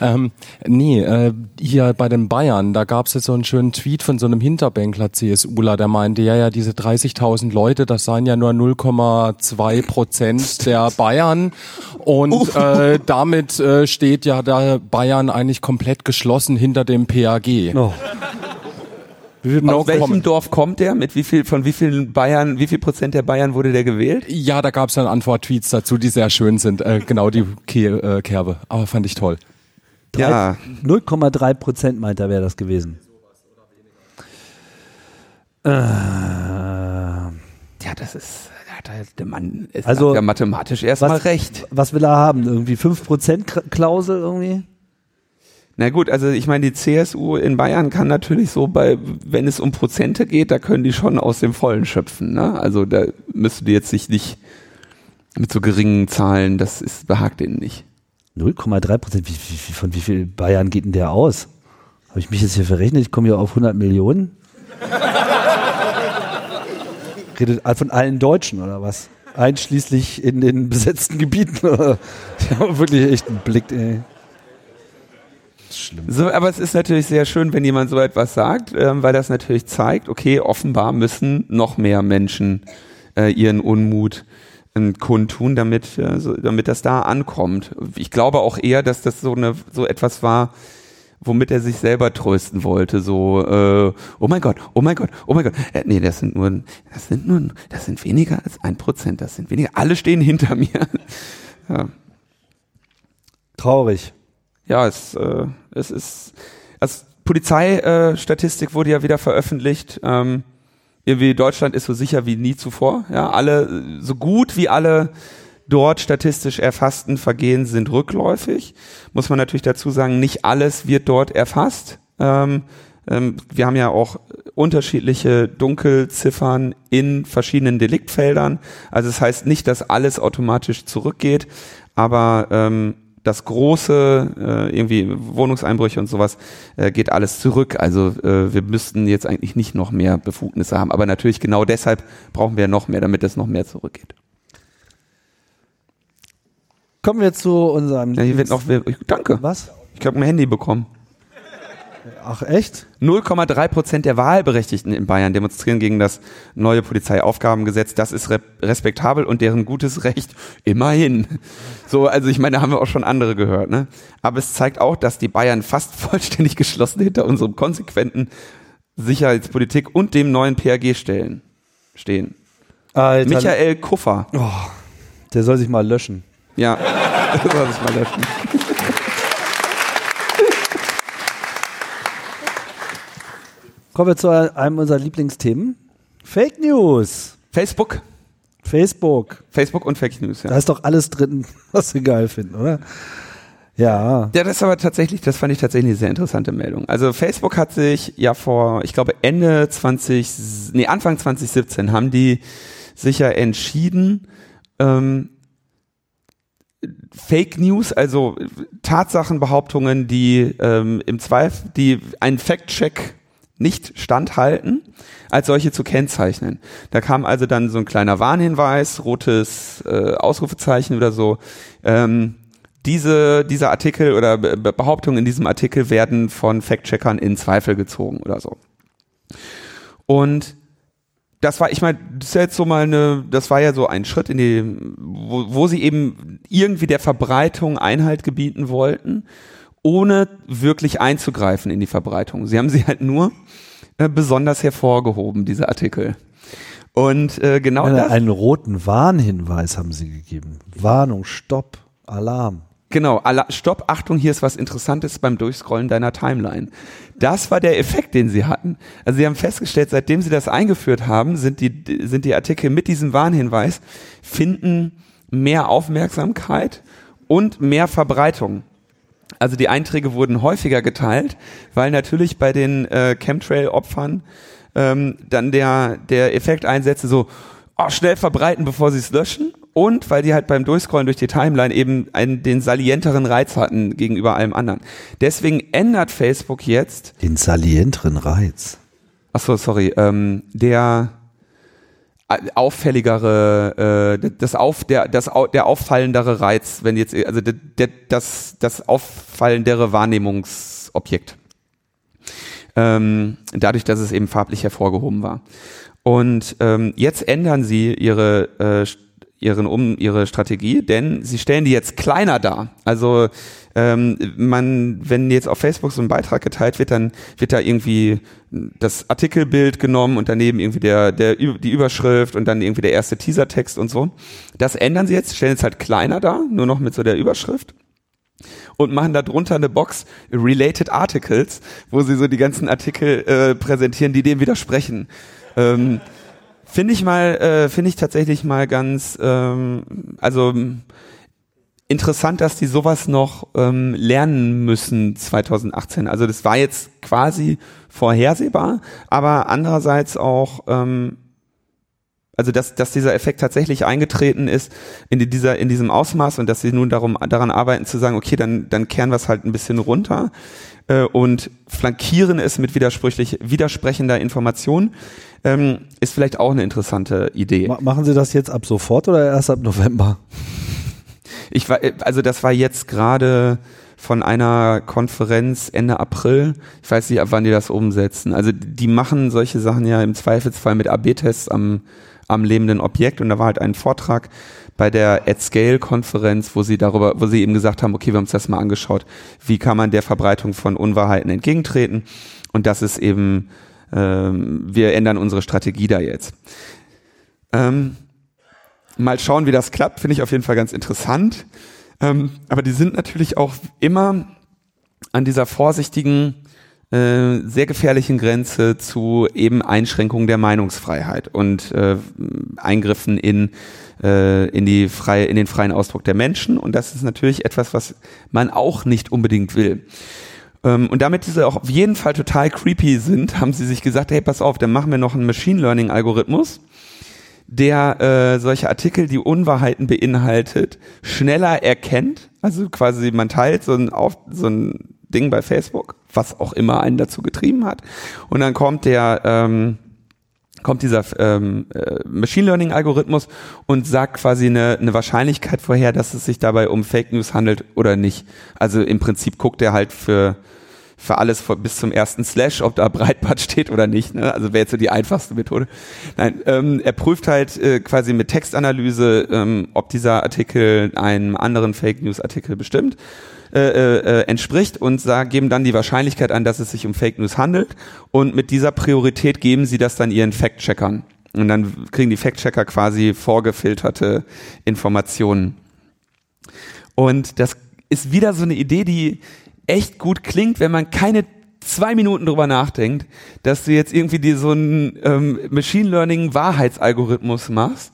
Ähm, nee, äh, hier bei den Bayern, da gab es jetzt so einen schönen Tweet von so einem Hinterbänkler CSUler, der meinte, ja, ja, diese 30.000 Leute, das seien ja nur 0,2 Prozent der *laughs* Bayern und äh, damit äh, steht ja da Bayern eigentlich komplett geschlossen hinter dem PAG. Oh. No Aus welchem comment. Dorf kommt der? Mit wie viel, von wie vielen Bayern, wie viel Prozent der Bayern wurde der gewählt? Ja, da gab es dann Antwort-Tweets dazu, die sehr schön sind. Äh, genau die Ke äh, Kerbe. Aber fand ich toll. Ja. 0,3 Prozent meint er, wäre das gewesen. Äh, Ja, das ist, ist der Mann ist Also, ja mathematisch erstmal was, recht. was will er haben? Irgendwie 5% Klausel irgendwie? Na gut, also ich meine, die CSU in Bayern kann natürlich so bei, wenn es um Prozente geht, da können die schon aus dem Vollen schöpfen. Ne? Also da müsste die jetzt sich nicht mit so geringen Zahlen, das ist behagt denen nicht. 0,3 Prozent. Wie, wie, von wie viel Bayern geht denn der aus? Habe ich mich jetzt hier verrechnet? Ich komme hier auf 100 Millionen. *laughs* Redet von allen Deutschen oder was? Einschließlich in den besetzten Gebieten. *laughs* Die haben wirklich echt einen Blick, ey. Schlimm. So, aber es ist natürlich sehr schön, wenn jemand so etwas sagt, ähm, weil das natürlich zeigt, okay, offenbar müssen noch mehr Menschen äh, ihren Unmut ähm, kundtun, damit, äh, so, damit das da ankommt. Ich glaube auch eher, dass das so eine so etwas war, womit er sich selber trösten wollte. So, äh, oh mein Gott, oh mein Gott, oh mein Gott. Äh, nee, das sind nur, das sind nur, das sind weniger als ein Prozent. Das sind weniger. Alle stehen hinter *laughs* mir. ja. Traurig. Ja, es, äh, es ist. Also Polizeistatistik äh, wurde ja wieder veröffentlicht. Ähm, irgendwie Deutschland ist so sicher wie nie zuvor. Ja, alle, so gut wie alle dort statistisch erfassten Vergehen sind rückläufig. Muss man natürlich dazu sagen, nicht alles wird dort erfasst. Ähm, ähm, wir haben ja auch unterschiedliche Dunkelziffern in verschiedenen Deliktfeldern. Also es das heißt nicht, dass alles automatisch zurückgeht, aber ähm, das große, äh, irgendwie Wohnungseinbrüche und sowas, äh, geht alles zurück. Also äh, wir müssten jetzt eigentlich nicht noch mehr Befugnisse haben. Aber natürlich genau deshalb brauchen wir noch mehr, damit es noch mehr zurückgeht. Kommen wir zu unserem. Ja, hier wird noch, danke. Was? Ich habe ein Handy bekommen. Ach echt? 0,3 Prozent der Wahlberechtigten in Bayern demonstrieren gegen das neue Polizeiaufgabengesetz. Das ist respektabel und deren gutes Recht immerhin. So, also ich meine, da haben wir auch schon andere gehört. Ne? Aber es zeigt auch, dass die Bayern fast *laughs* vollständig geschlossen hinter unserem konsequenten Sicherheitspolitik und dem neuen PRG stellen, stehen. Alter. Michael Kuffer. Oh, der soll sich mal löschen. Ja, *laughs* der soll sich mal löschen. Kommen wir zu einem unserer Lieblingsthemen. Fake News. Facebook. Facebook. Facebook und Fake News, ja. Da ist doch alles drin, *laughs* was wir geil finden, oder? Ja. Ja, das ist aber tatsächlich, das fand ich tatsächlich eine sehr interessante Meldung. Also Facebook hat sich ja vor, ich glaube Ende 20, nee, Anfang 2017 haben die sich ja entschieden, ähm, Fake News, also Tatsachenbehauptungen, die ähm, im Zweifel, die einen Fact-Check nicht standhalten, als solche zu kennzeichnen. Da kam also dann so ein kleiner Warnhinweis, rotes äh, Ausrufezeichen oder so. Ähm, diese, dieser Artikel oder Be Behauptungen in diesem Artikel werden von Fact-Checkern in Zweifel gezogen oder so. Und das war, ich meine, das ist jetzt so mal eine, das war ja so ein Schritt in die, wo, wo sie eben irgendwie der Verbreitung Einhalt gebieten wollten ohne wirklich einzugreifen in die Verbreitung. Sie haben sie halt nur äh, besonders hervorgehoben, diese Artikel. Und äh, genau ja, das. Einen roten Warnhinweis haben sie gegeben. Warnung, Stopp, Alarm. Genau, Ala Stopp, Achtung, hier ist was Interessantes beim Durchscrollen deiner Timeline. Das war der Effekt, den sie hatten. Also sie haben festgestellt, seitdem sie das eingeführt haben, sind die, sind die Artikel mit diesem Warnhinweis, finden mehr Aufmerksamkeit und mehr Verbreitung. Also die Einträge wurden häufiger geteilt, weil natürlich bei den äh, Chemtrail-Opfern ähm, dann der, der Effekt einsetzte, so oh, schnell verbreiten, bevor sie es löschen. Und weil die halt beim Durchscrollen durch die Timeline eben einen, den salienteren Reiz hatten gegenüber allem anderen. Deswegen ändert Facebook jetzt. Den salienteren Reiz. Achso, sorry. Ähm, der auffälligere, äh, das auf der das der auffallendere Reiz, wenn jetzt also der, das das auffallendere Wahrnehmungsobjekt. Ähm, dadurch, dass es eben farblich hervorgehoben war. Und ähm, jetzt ändern sie ihre äh, ihren um ihre Strategie, denn sie stellen die jetzt kleiner dar. Also ähm, man, wenn jetzt auf Facebook so ein Beitrag geteilt wird, dann wird da irgendwie das Artikelbild genommen und daneben irgendwie der, der, die Überschrift und dann irgendwie der erste Teasertext und so. Das ändern sie jetzt, stellen es halt kleiner da, nur noch mit so der Überschrift und machen da drunter eine Box Related Articles, wo sie so die ganzen Artikel äh, präsentieren, die dem widersprechen. Ähm, finde ich mal, äh, finde ich tatsächlich mal ganz, ähm, also interessant, dass die sowas noch ähm, lernen müssen 2018. Also das war jetzt quasi vorhersehbar, aber andererseits auch, ähm, also dass, dass dieser Effekt tatsächlich eingetreten ist in dieser in diesem Ausmaß und dass sie nun darum daran arbeiten zu sagen, okay, dann dann kehren wir es halt ein bisschen runter äh, und flankieren es mit widersprüchlich widersprechender Information ähm, ist vielleicht auch eine interessante Idee. Machen Sie das jetzt ab sofort oder erst ab November? Ich war, also das war jetzt gerade von einer Konferenz Ende April. Ich weiß nicht, ab wann die das umsetzen. Also die machen solche Sachen ja im Zweifelsfall mit AB-Tests am, am lebenden Objekt und da war halt ein Vortrag bei der At Scale Konferenz, wo sie darüber, wo sie eben gesagt haben, okay, wir haben uns das mal angeschaut, wie kann man der Verbreitung von Unwahrheiten entgegentreten und das ist eben, ähm, wir ändern unsere Strategie da jetzt. Ähm, Mal schauen, wie das klappt, finde ich auf jeden Fall ganz interessant. Ähm, aber die sind natürlich auch immer an dieser vorsichtigen äh, sehr gefährlichen Grenze zu eben Einschränkungen der Meinungsfreiheit und äh, Eingriffen in äh, in die freie in den freien Ausdruck der Menschen und das ist natürlich etwas, was man auch nicht unbedingt will. Ähm, und damit diese auch auf jeden Fall total creepy sind, haben sie sich gesagt, hey, pass auf, dann machen wir noch einen Machine Learning Algorithmus, der äh, solche Artikel, die Unwahrheiten beinhaltet, schneller erkennt. Also quasi man teilt so ein, auf, so ein Ding bei Facebook, was auch immer einen dazu getrieben hat. Und dann kommt der ähm, kommt dieser ähm, äh, Machine Learning Algorithmus und sagt quasi eine, eine Wahrscheinlichkeit vorher, dass es sich dabei um Fake News handelt oder nicht. Also im Prinzip guckt er halt für für alles bis zum ersten Slash, ob da *laughs* Breitbart steht oder nicht. Ne? Also wäre jetzt so die einfachste Methode. Nein, ähm, er prüft halt äh, quasi mit Textanalyse, ähm, ob dieser Artikel einem anderen Fake News Artikel bestimmt. Äh, äh, entspricht und sag, geben dann die Wahrscheinlichkeit an, dass es sich um Fake News handelt und mit dieser Priorität geben sie das dann ihren Fact-Checkern und dann kriegen die Fact-Checker quasi vorgefilterte Informationen. Und das ist wieder so eine Idee, die echt gut klingt, wenn man keine zwei Minuten drüber nachdenkt, dass du jetzt irgendwie dir so einen ähm, Machine Learning Wahrheitsalgorithmus machst,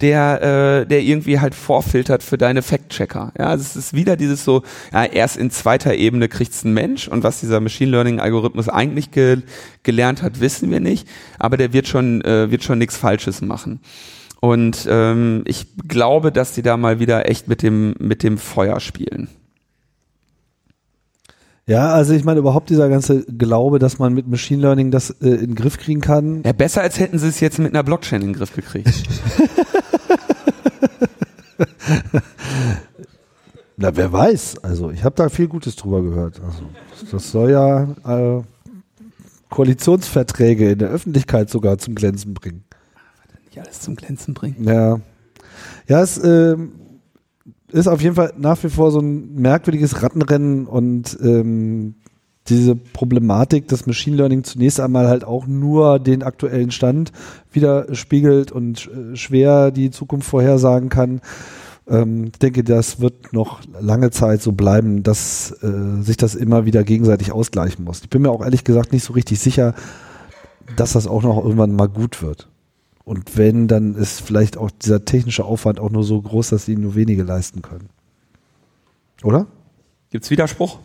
der äh, der irgendwie halt vorfiltert für deine Fact-Checker. Ja, also es ist wieder dieses so, ja, erst in zweiter Ebene kriegt's ein Mensch und was dieser Machine Learning Algorithmus eigentlich ge gelernt hat, wissen wir nicht, aber der wird schon äh, wird schon nichts Falsches machen. Und ähm, ich glaube, dass die da mal wieder echt mit dem mit dem Feuer spielen. Ja, also ich meine überhaupt dieser ganze Glaube, dass man mit Machine Learning das äh, in den Griff kriegen kann. Ja, besser als hätten sie es jetzt mit einer Blockchain in den Griff gekriegt. *laughs* Na, wer weiß. Also ich habe da viel Gutes drüber gehört. Also das soll ja äh, Koalitionsverträge in der Öffentlichkeit sogar zum Glänzen bringen. Nicht alles zum Glänzen bringen. Ja, ja, es äh, ist auf jeden Fall nach wie vor so ein merkwürdiges Rattenrennen und ähm, diese Problematik, dass Machine Learning zunächst einmal halt auch nur den aktuellen Stand widerspiegelt und äh, schwer die Zukunft vorhersagen kann. Ähm, ich denke, das wird noch lange Zeit so bleiben, dass äh, sich das immer wieder gegenseitig ausgleichen muss. Ich bin mir auch ehrlich gesagt nicht so richtig sicher, dass das auch noch irgendwann mal gut wird. Und wenn, dann ist vielleicht auch dieser technische Aufwand auch nur so groß, dass sie nur wenige leisten können. Oder? Gibt's Widerspruch?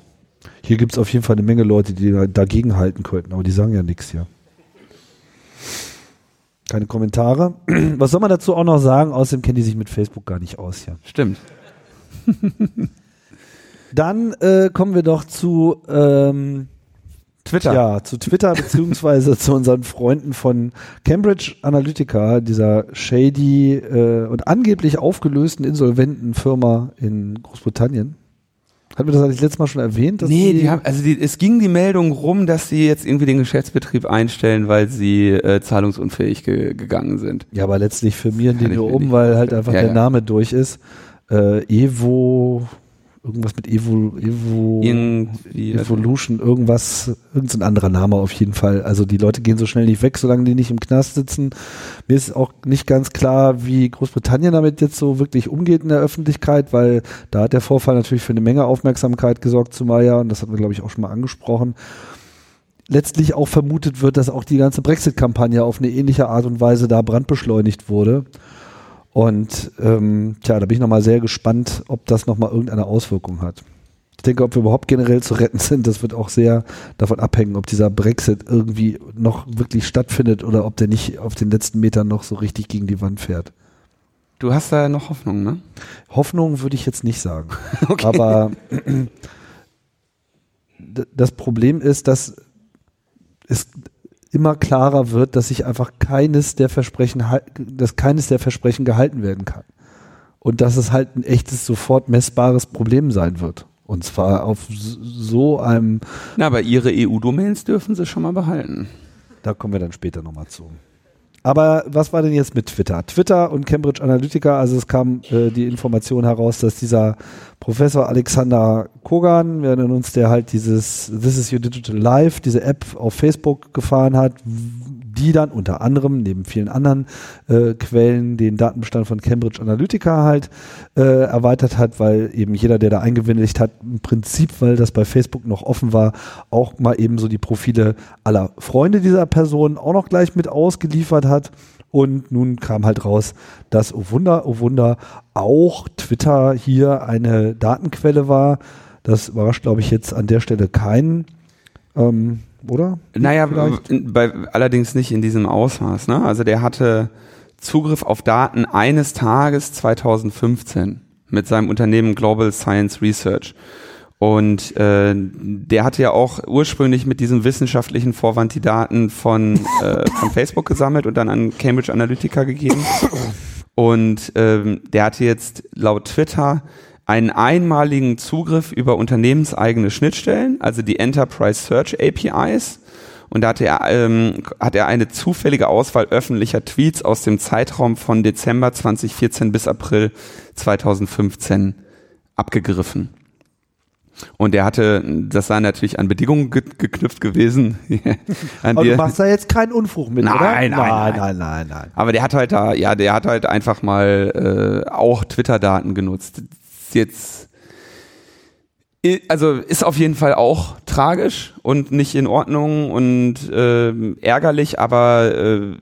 Hier gibt's auf jeden Fall eine Menge Leute, die dagegen halten könnten, aber die sagen ja nichts hier. Keine Kommentare. *clears throat* Was soll man dazu auch noch sagen? Außerdem kennen die sich mit Facebook gar nicht aus hier. Stimmt. *laughs* Dann äh, kommen wir doch zu ähm, Twitter. Ja, zu Twitter beziehungsweise *laughs* zu unseren Freunden von Cambridge Analytica, dieser shady äh, und angeblich aufgelösten insolventen Firma in Großbritannien. Hatten wir das eigentlich letztes Mal schon erwähnt? nee, die, die haben, also die, es ging die Meldung rum, dass sie jetzt irgendwie den Geschäftsbetrieb einstellen, weil sie äh, zahlungsunfähig ge gegangen sind. Ja, aber letztlich firmieren die nur um, weil halt einfach ja, der ja. Name durch ist. Äh, Evo, irgendwas mit Evo, Evo Evolution, irgendwas, irgendein anderer Name auf jeden Fall. Also die Leute gehen so schnell nicht weg, solange die nicht im Knast sitzen. Mir ist auch nicht ganz klar, wie Großbritannien damit jetzt so wirklich umgeht in der Öffentlichkeit, weil da hat der Vorfall natürlich für eine Menge Aufmerksamkeit gesorgt, zumal ja, und das hatten wir glaube ich auch schon mal angesprochen, letztlich auch vermutet wird, dass auch die ganze Brexit-Kampagne auf eine ähnliche Art und Weise da brandbeschleunigt wurde. Und ähm, tja, da bin ich nochmal sehr gespannt, ob das nochmal irgendeine Auswirkung hat. Ich denke, ob wir überhaupt generell zu retten sind, das wird auch sehr davon abhängen, ob dieser Brexit irgendwie noch wirklich stattfindet oder ob der nicht auf den letzten Metern noch so richtig gegen die Wand fährt. Du hast da noch Hoffnung, ne? Hoffnung würde ich jetzt nicht sagen. *laughs* okay. Aber *clears throat* das Problem ist, dass es immer klarer wird, dass sich einfach keines der Versprechen, dass keines der Versprechen gehalten werden kann. Und dass es halt ein echtes, sofort messbares Problem sein wird. Und zwar auf so einem. Na, aber Ihre EU-Domains dürfen Sie schon mal behalten. Da kommen wir dann später nochmal zu. Aber was war denn jetzt mit Twitter? Twitter und Cambridge Analytica, also es kam äh, die Information heraus, dass dieser Professor Alexander Kogan, wir erinnern uns, der halt dieses This is Your Digital Life, diese App auf Facebook gefahren hat, die dann unter anderem neben vielen anderen äh, Quellen den Datenbestand von Cambridge Analytica halt äh, erweitert hat, weil eben jeder, der da eingewilligt hat, im Prinzip, weil das bei Facebook noch offen war, auch mal eben so die Profile aller Freunde dieser Person auch noch gleich mit ausgeliefert hat. Und nun kam halt raus, dass, oh Wunder, oh Wunder, auch Twitter hier eine Datenquelle war. Das überrascht, glaube ich, jetzt an der Stelle keinen. Ähm, oder? Naja, bei, allerdings nicht in diesem Ausmaß. Ne? Also der hatte Zugriff auf Daten eines Tages 2015 mit seinem Unternehmen Global Science Research. Und äh, der hatte ja auch ursprünglich mit diesem wissenschaftlichen Vorwand die Daten von, äh, von Facebook gesammelt und dann an Cambridge Analytica gegeben. Und ähm, der hatte jetzt laut Twitter einen einmaligen Zugriff über unternehmenseigene Schnittstellen, also die Enterprise Search APIs. Und da hat er, ähm, hat er eine zufällige Auswahl öffentlicher Tweets aus dem Zeitraum von Dezember 2014 bis April 2015 abgegriffen. Und er hatte, das sei natürlich an Bedingungen ge geknüpft gewesen. *laughs* an Aber du machst da jetzt keinen Unfug mit, nein, oder? Nein, nein, nein, nein, nein. Aber der hat halt da, ja, der hat halt einfach mal äh, auch Twitter-Daten genutzt jetzt, also ist auf jeden Fall auch tragisch und nicht in Ordnung und äh, ärgerlich, aber äh,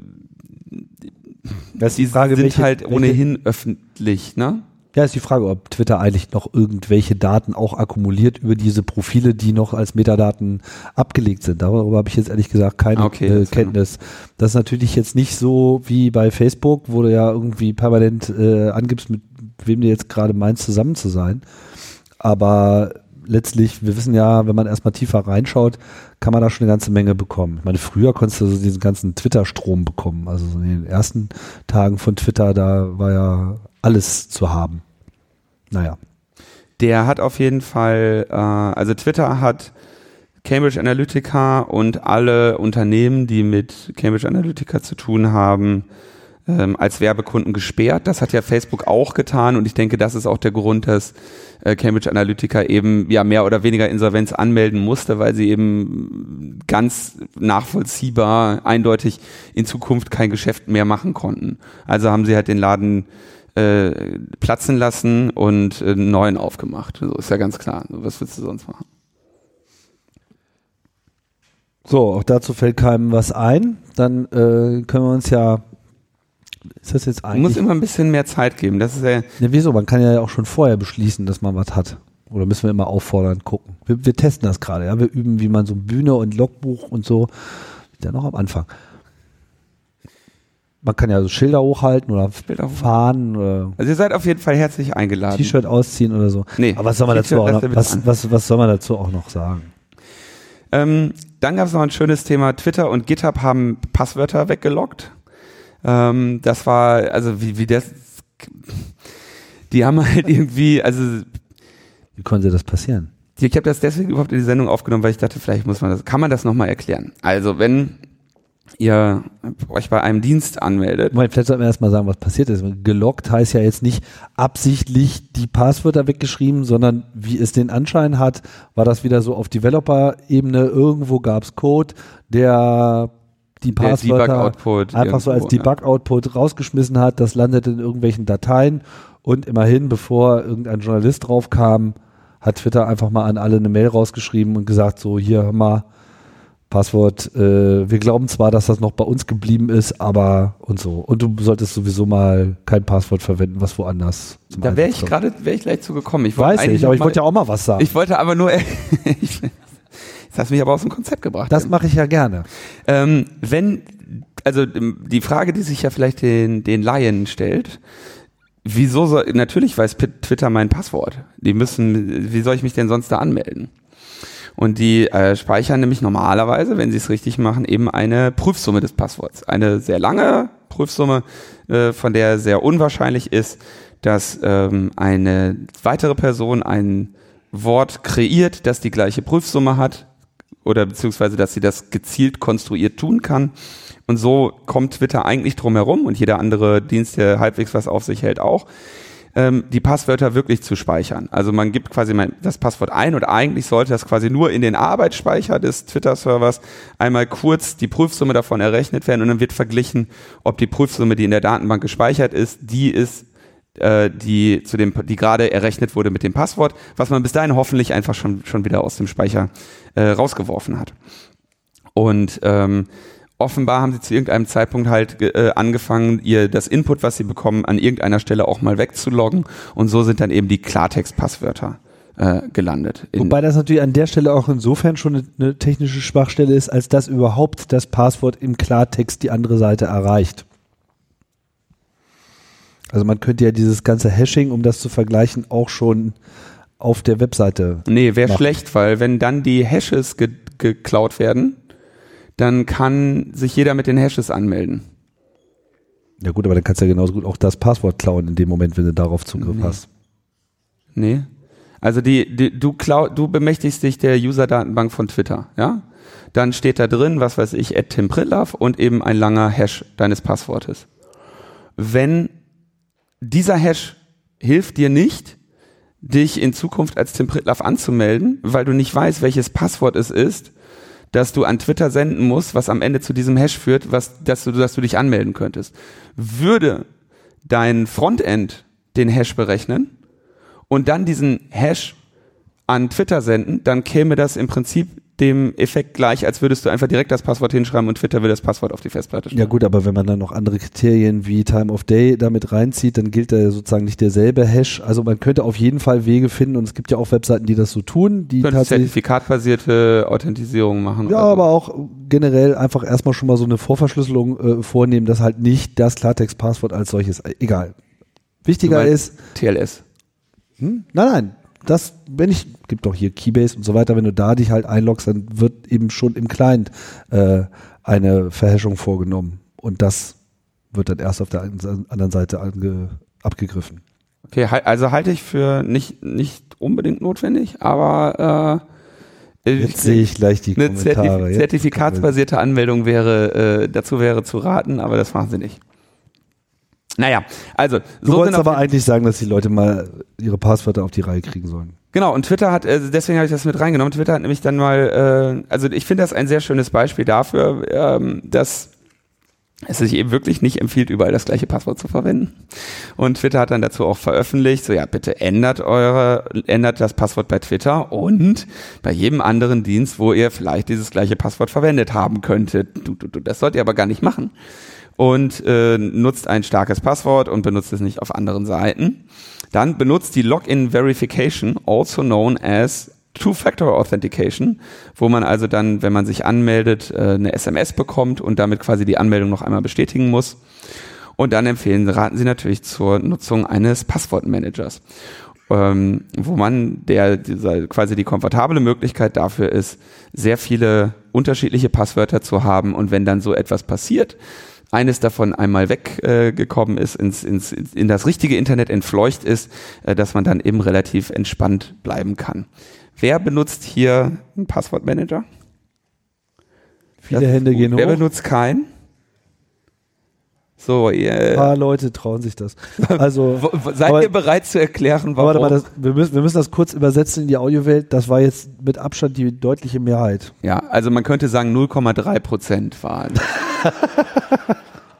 die Frage, sind welche, halt ohnehin welche, öffentlich, ne? Ja, ist die Frage, ob Twitter eigentlich noch irgendwelche Daten auch akkumuliert über diese Profile, die noch als Metadaten abgelegt sind. Darüber habe ich jetzt ehrlich gesagt keine okay, äh, Kenntnis. Das ist natürlich jetzt nicht so wie bei Facebook, wo du ja irgendwie permanent äh, angibst, mit wem du jetzt gerade meinst, zusammen zu sein. Aber letztlich, wir wissen ja, wenn man erstmal tiefer reinschaut, kann man da schon eine ganze Menge bekommen. Ich meine, früher konntest du so diesen ganzen Twitter-Strom bekommen. Also in den ersten Tagen von Twitter, da war ja alles zu haben. Naja. Der hat auf jeden Fall, äh, also Twitter hat Cambridge Analytica und alle Unternehmen, die mit Cambridge Analytica zu tun haben, ähm, als Werbekunden gesperrt. Das hat ja Facebook auch getan und ich denke, das ist auch der Grund, dass äh, Cambridge Analytica eben ja mehr oder weniger Insolvenz anmelden musste, weil sie eben ganz nachvollziehbar eindeutig in Zukunft kein Geschäft mehr machen konnten. Also haben sie halt den Laden äh, platzen lassen und äh, neuen aufgemacht. So ist ja ganz klar. Was willst du sonst machen? So, auch dazu fällt keinem was ein. Dann äh, können wir uns ja ist das jetzt eigentlich. Man muss immer ein bisschen mehr Zeit geben. Das ist ja. ja. Wieso? Man kann ja auch schon vorher beschließen, dass man was hat. Oder müssen wir immer auffordern, gucken? Wir, wir testen das gerade, ja. Wir üben, wie man so Bühne und Logbuch und so. Ja, noch am Anfang. Man kann ja so Schilder hochhalten oder Schilder fahren oder. Also ihr seid auf jeden Fall herzlich eingeladen. T-Shirt ausziehen oder so. Nee. Aber was soll man dazu auch noch, was, was, was soll man dazu auch noch sagen? Ähm, dann gab es noch ein schönes Thema. Twitter und GitHub haben Passwörter weggelockt. Ähm, das war, also wie, wie das, die haben halt irgendwie, also. Wie konnte das passieren? Ich habe das deswegen überhaupt in die Sendung aufgenommen, weil ich dachte, vielleicht muss man das, kann man das nochmal erklären. Also wenn ihr euch bei einem Dienst anmeldet. Moment, vielleicht sollten wir erstmal sagen, was passiert ist. Gelockt heißt ja jetzt nicht absichtlich die Passwörter weggeschrieben, sondern wie es den Anschein hat, war das wieder so auf Developer-Ebene. Irgendwo gab es Code, der die Passwörter einfach so als Debug-Output rausgeschmissen hat. Das landet in irgendwelchen Dateien und immerhin, bevor irgendein Journalist drauf kam, hat Twitter einfach mal an alle eine Mail rausgeschrieben und gesagt, so hier hör mal, Passwort, äh, wir glauben zwar, dass das noch bei uns geblieben ist, aber und so. Und du solltest sowieso mal kein Passwort verwenden, was woanders. Da wäre ich gerade, wäre ich gleich zu gekommen. Ich Weiß nicht, aber ich wollte ja auch mal was sagen. Ich wollte aber nur, *laughs* Das hast mich aber aus dem Konzept gebracht. Das mache ich ja gerne. Ähm, wenn, also die Frage, die sich ja vielleicht den, den Laien stellt, wieso soll, natürlich weiß Twitter mein Passwort. Die müssen, wie soll ich mich denn sonst da anmelden? Und die äh, speichern nämlich normalerweise, wenn sie es richtig machen, eben eine Prüfsumme des Passworts. Eine sehr lange Prüfsumme, äh, von der sehr unwahrscheinlich ist, dass ähm, eine weitere Person ein Wort kreiert, das die gleiche Prüfsumme hat, oder beziehungsweise, dass sie das gezielt konstruiert tun kann. Und so kommt Twitter eigentlich drum herum und jeder andere Dienst, der halbwegs was auf sich hält, auch, ähm, die Passwörter wirklich zu speichern. Also man gibt quasi mal das Passwort ein und eigentlich sollte das quasi nur in den Arbeitsspeicher des Twitter-Servers einmal kurz die Prüfsumme davon errechnet werden und dann wird verglichen, ob die Prüfsumme, die in der Datenbank gespeichert ist, die ist, äh, die zu dem, die gerade errechnet wurde mit dem Passwort, was man bis dahin hoffentlich einfach schon schon wieder aus dem Speicher äh, rausgeworfen hat. Und ähm, offenbar haben sie zu irgendeinem Zeitpunkt halt äh, angefangen, ihr das Input, was sie bekommen, an irgendeiner Stelle auch mal wegzuloggen. Und so sind dann eben die Klartext-Passwörter äh, gelandet. Wobei das natürlich an der Stelle auch insofern schon eine, eine technische Schwachstelle ist, als dass überhaupt das Passwort im Klartext die andere Seite erreicht. Also man könnte ja dieses ganze Hashing, um das zu vergleichen, auch schon auf der Webseite. Nee, wäre schlecht, weil wenn dann die Hashes ge geklaut werden, dann kann sich jeder mit den Hashes anmelden. Ja gut, aber dann kannst du ja genauso gut auch das Passwort klauen in dem Moment, wenn du darauf Zugriff Nee. hast. Nee. Also die, die du klau, du bemächtigst dich der User-Datenbank von Twitter, ja? Dann steht da drin, was weiß ich, Tim Pritlove und eben ein langer Hash deines Passwortes. Wenn dieser Hash hilft dir nicht, dich in Zukunft als Tim Pritlove anzumelden, weil du nicht weißt, welches Passwort es ist, dass du an Twitter senden musst, was am Ende zu diesem Hash führt, was, dass du, dass du dich anmelden könntest. Würde dein Frontend den Hash berechnen und dann diesen Hash an Twitter senden, dann käme das im Prinzip dem Effekt gleich, als würdest du einfach direkt das Passwort hinschreiben und Twitter will das Passwort auf die Festplatte stellen. Ja gut, aber wenn man dann noch andere Kriterien wie Time of Day damit reinzieht, dann gilt da sozusagen nicht derselbe Hash. Also man könnte auf jeden Fall Wege finden und es gibt ja auch Webseiten, die das so tun, die tatsächlich zertifikatbasierte Authentisierung machen. Ja, also. aber auch generell einfach erstmal schon mal so eine Vorverschlüsselung äh, vornehmen, dass halt nicht das Klartext-Passwort als solches, äh, egal. Wichtiger ist, TLS. hm? nein, nein, das, wenn ich, gibt doch hier Keybase und so weiter, wenn du da dich halt einloggst, dann wird eben schon im Client äh, eine Verhashung vorgenommen und das wird dann erst auf der anderen Seite ange, abgegriffen. Okay, also halte ich für nicht, nicht unbedingt notwendig, aber äh, Jetzt sehe ich gleich die eine Kommentare. Zertif zertifikatsbasierte Anmeldung wäre, äh, dazu wäre zu raten, aber das machen sie nicht. Naja, also Du so wolltest auf aber eigentlich sagen, dass die Leute mal ihre Passwörter auf die Reihe kriegen sollen. Genau, und Twitter hat, äh, deswegen habe ich das mit reingenommen, Twitter hat nämlich dann mal, äh, also ich finde das ein sehr schönes Beispiel dafür, ähm, dass es sich eben wirklich nicht empfiehlt, überall das gleiche Passwort zu verwenden. Und Twitter hat dann dazu auch veröffentlicht, so ja, bitte ändert eure, ändert das Passwort bei Twitter und bei jedem anderen Dienst, wo ihr vielleicht dieses gleiche Passwort verwendet haben könntet. Du, du, du, das sollt ihr aber gar nicht machen. Und äh, nutzt ein starkes Passwort und benutzt es nicht auf anderen Seiten. Dann benutzt die Login Verification, also known as Two-Factor Authentication, wo man also dann, wenn man sich anmeldet, äh, eine SMS bekommt und damit quasi die Anmeldung noch einmal bestätigen muss. Und dann empfehlen, raten Sie natürlich zur Nutzung eines Passwortmanagers, ähm, wo man der quasi die komfortable Möglichkeit dafür ist, sehr viele unterschiedliche Passwörter zu haben. Und wenn dann so etwas passiert, eines davon einmal weggekommen äh, ist, ins, ins, in das richtige Internet entfleucht ist, äh, dass man dann eben relativ entspannt bleiben kann. Wer benutzt hier einen Passwortmanager? Viele Das Hände gehen Wer hoch. benutzt keinen? So, Ein ihr, paar Leute trauen sich das. *laughs* Also, seid aber- ihr bereit zu erklären, warum? warte mal, das, wir, müssen, wir müssen das kurz übersetzen in die Audiowelt. Das war jetzt mit Abstand die deutliche Mehrheit. Ja, also man könnte sagen 0,3 Prozent waren. *laughs*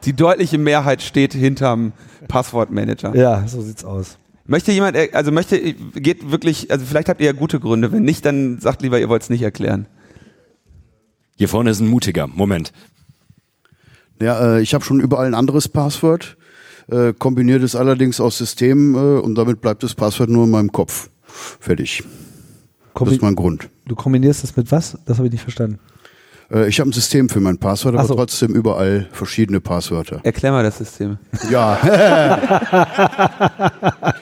Die deutliche Mehrheit steht hinterm Passwortmanager. Ja, so sieht's aus. Möchte jemand, äh, also möchte, geht wirklich, also vielleicht habt ihr ja gute Gründe. Wenn nicht, dann sagt lieber, ihr wollt es nicht erklären. Hier vorne ist ein mutiger. Moment. Ja, äh, ich habe schon überall ein anderes Passwort, äh, kombiniert es allerdings aus Systemen äh, und damit bleibt das Passwort nur in meinem Kopf. Fertig. Das Kombi ist mein Grund. du kombinierst das mit was? Das habe ich nicht verstanden. Äh, ich habe ein System für mein Passwort, aber so. trotzdem überall verschiedene Passwörter. Erklär mal das System. Ja, *laughs*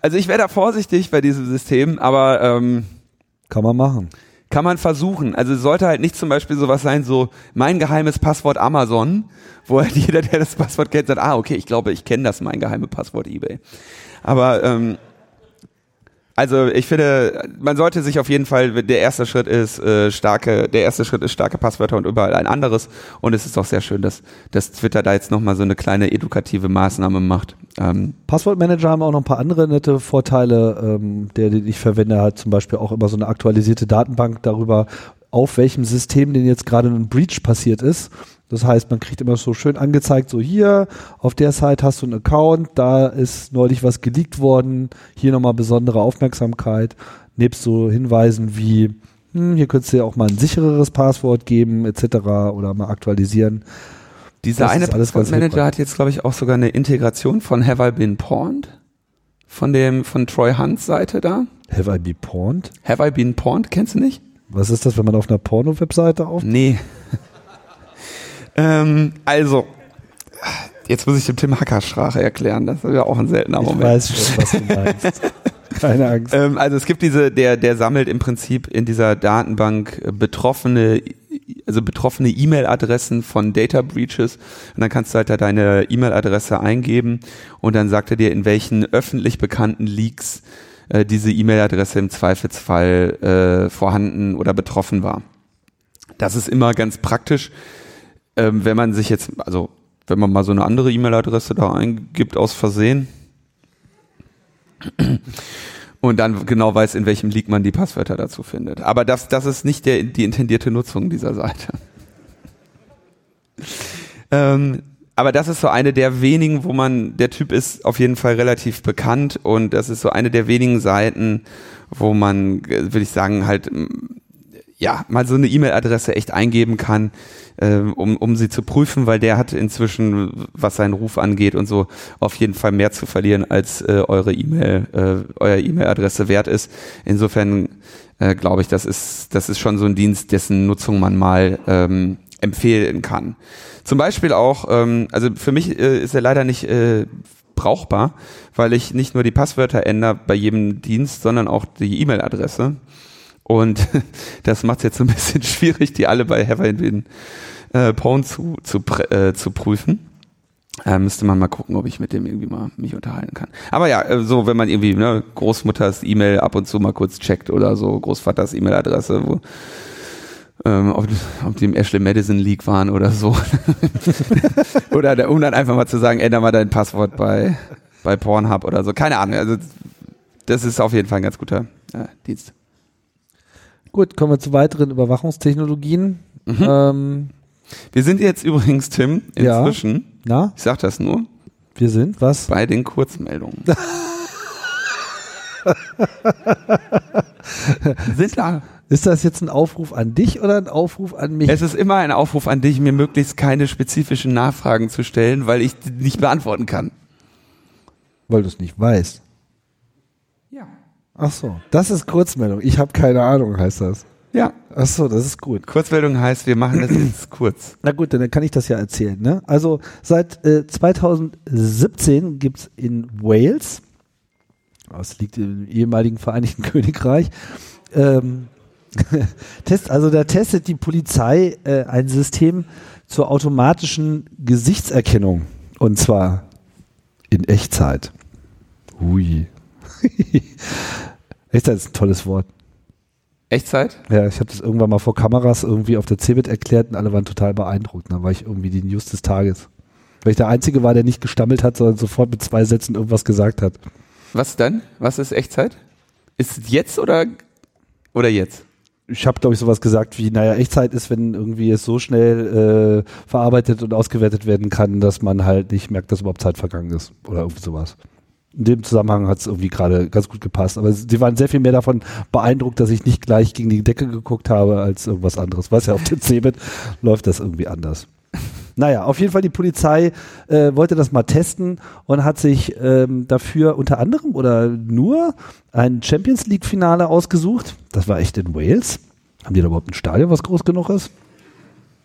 Also ich wäre da vorsichtig bei diesem System, aber ähm, Kann man machen. Kann man versuchen. Also es sollte halt nicht zum Beispiel sowas sein, so mein geheimes Passwort Amazon, wo halt *laughs* jeder, der das Passwort kennt, sagt, ah, okay, ich glaube, ich kenne das, mein geheimes Passwort eBay. Aber ähm, Also ich finde, man sollte sich auf jeden Fall, der erste Schritt ist äh, starke, der erste Schritt ist starke Passwörter und überall ein anderes. Und es ist auch sehr schön, dass, dass Twitter da jetzt nochmal so eine kleine edukative Maßnahme macht. Ähm, Passwortmanager haben auch noch ein paar andere nette Vorteile. Ähm, der, den ich verwende, hat zum Beispiel auch immer so eine aktualisierte Datenbank darüber, auf welchem System denn jetzt gerade ein Breach passiert ist. Das heißt, man kriegt immer so schön angezeigt, so hier, auf der Seite hast du einen Account, da ist neulich was geleakt worden, hier nochmal besondere Aufmerksamkeit, nebst so Hinweisen wie, hm, hier könntest du ja auch mal ein sichereres Passwort geben, etc. oder mal aktualisieren. dieser Das eine Passwortmanager hat jetzt, glaube ich, auch sogar eine Integration von Have I Been Pawned? Von dem, von Troy Hunts Seite da. Have I be porned? Have I Been Pawned? Kennst du nicht? Was ist das, wenn man auf einer Porno-Webseite auf? Nee. Ähm, also, jetzt muss ich dem Tim Hackersprache erklären. Das ist ja auch ein seltener Ich Moment. weiß schon, was du meinst. *laughs* Keine Angst. Ähm, also es gibt diese, der, der sammelt im Prinzip in dieser Datenbank äh, betroffene, also betroffene E-Mail-Adressen von Data Breaches und dann kannst du halt da deine E-Mail-Adresse eingeben und dann sagt er dir, in welchen öffentlich bekannten Leaks äh, diese E-Mail-Adresse im Zweifelsfall äh, vorhanden oder betroffen war. Das ist immer ganz praktisch, ähm, wenn man sich jetzt, also wenn man mal so eine andere E-Mail-Adresse da eingibt aus Versehen, und dann genau weiß, in welchem Leak man die Passwörter dazu findet. Aber das, das ist nicht der, die intendierte Nutzung dieser Seite. *laughs* ähm, aber das ist so eine der wenigen, wo man, der Typ ist auf jeden Fall relativ bekannt und das ist so eine der wenigen Seiten, wo man, äh, würde ich sagen, halt, ja, mal so eine E-Mail-Adresse echt eingeben kann, ähm, um, um sie zu prüfen, weil der hat inzwischen, was seinen Ruf angeht und so, auf jeden Fall mehr zu verlieren, als äh, eure E-Mail, äh, euer E-Mail-Adresse wert ist. Insofern äh, glaube ich, das ist, das ist schon so ein Dienst, dessen Nutzung man mal ähm, empfehlen kann. Zum Beispiel auch, ähm, also für mich äh, ist er leider nicht äh, brauchbar, weil ich nicht nur die Passwörter ändere bei jedem Dienst, sondern auch die E-Mail-Adresse. Und *laughs* das macht es jetzt so ein bisschen *laughs* schwierig, die alle bei Been äh, Pwn zu, zu, äh, zu prüfen. Äh, müsste man mal gucken, ob ich mit dem irgendwie mal mich unterhalten kann. Aber ja, äh, so wenn man irgendwie ne, Großmutters E-Mail ab und zu mal kurz checkt oder so, Großvaters E-Mail-Adresse, wo ähm, ob, ob die im Ashley Madison League waren oder so. *laughs* oder der, um dann einfach mal zu sagen, änder mal dein Passwort bei, bei Pornhub oder so. Keine Ahnung. Also das ist auf jeden Fall ein ganz guter äh, Dienst. Gut, kommen wir zu weiteren Überwachungstechnologien. Ähm, Wir sind jetzt übrigens, Tim, Ja. inzwischen, na, ich sag das nur, wir sind was? bei den Kurzmeldungen. *laughs* sind da. Ist das jetzt ein Aufruf an dich oder ein Aufruf an mich? Es ist immer ein Aufruf an dich, mir möglichst keine spezifischen Nachfragen zu stellen, weil ich die nicht beantworten kann. Weil du es nicht weißt. Ach so, das ist Kurzmeldung. Ich habe keine Ahnung, heißt das. Ja. Ach so, das ist gut. Kurzmeldung heißt, wir machen das jetzt *clears throat* kurz. Na gut, dann kann ich das ja erzählen. Ne? Also seit äh, 2017 gibt's in Wales, das liegt im ehemaligen Vereinigten *laughs* Königreich, ähm, *laughs* Test, also da testet die Polizei äh, ein System zur automatischen Gesichtserkennung und zwar in Echtzeit. Hui. *laughs* Echtzeit ist ein tolles Wort. Echtzeit? Ja, ich habe das irgendwann mal vor Kameras irgendwie auf der CeBIT erklärt und alle waren total beeindruckt. Da war ich irgendwie die News des Tages. Weil ich der Einzige war, der nicht gestammelt hat, sondern sofort mit zwei Sätzen irgendwas gesagt hat. Was dann? Was ist Echtzeit? Ist es jetzt oder, oder jetzt? Ich habe, glaube ich, sowas gesagt wie, naja, Echtzeit ist, wenn irgendwie es so schnell äh, verarbeitet und ausgewertet werden kann, dass man halt nicht merkt, dass überhaupt Zeit vergangen ist. Oder irgendwie sowas. In dem Zusammenhang hat es irgendwie gerade ganz gut gepasst. Aber sie waren sehr viel mehr davon beeindruckt, dass ich nicht gleich gegen die Decke geguckt habe, als irgendwas anderes. Weiß ja, auf der *laughs* CeBIT läuft das irgendwie anders. Naja, auf jeden Fall die Polizei äh, wollte das mal testen und hat sich ähm, dafür unter anderem oder nur ein Champions League Finale ausgesucht. Das war echt in Wales. Haben die da überhaupt ein Stadion, was groß genug ist?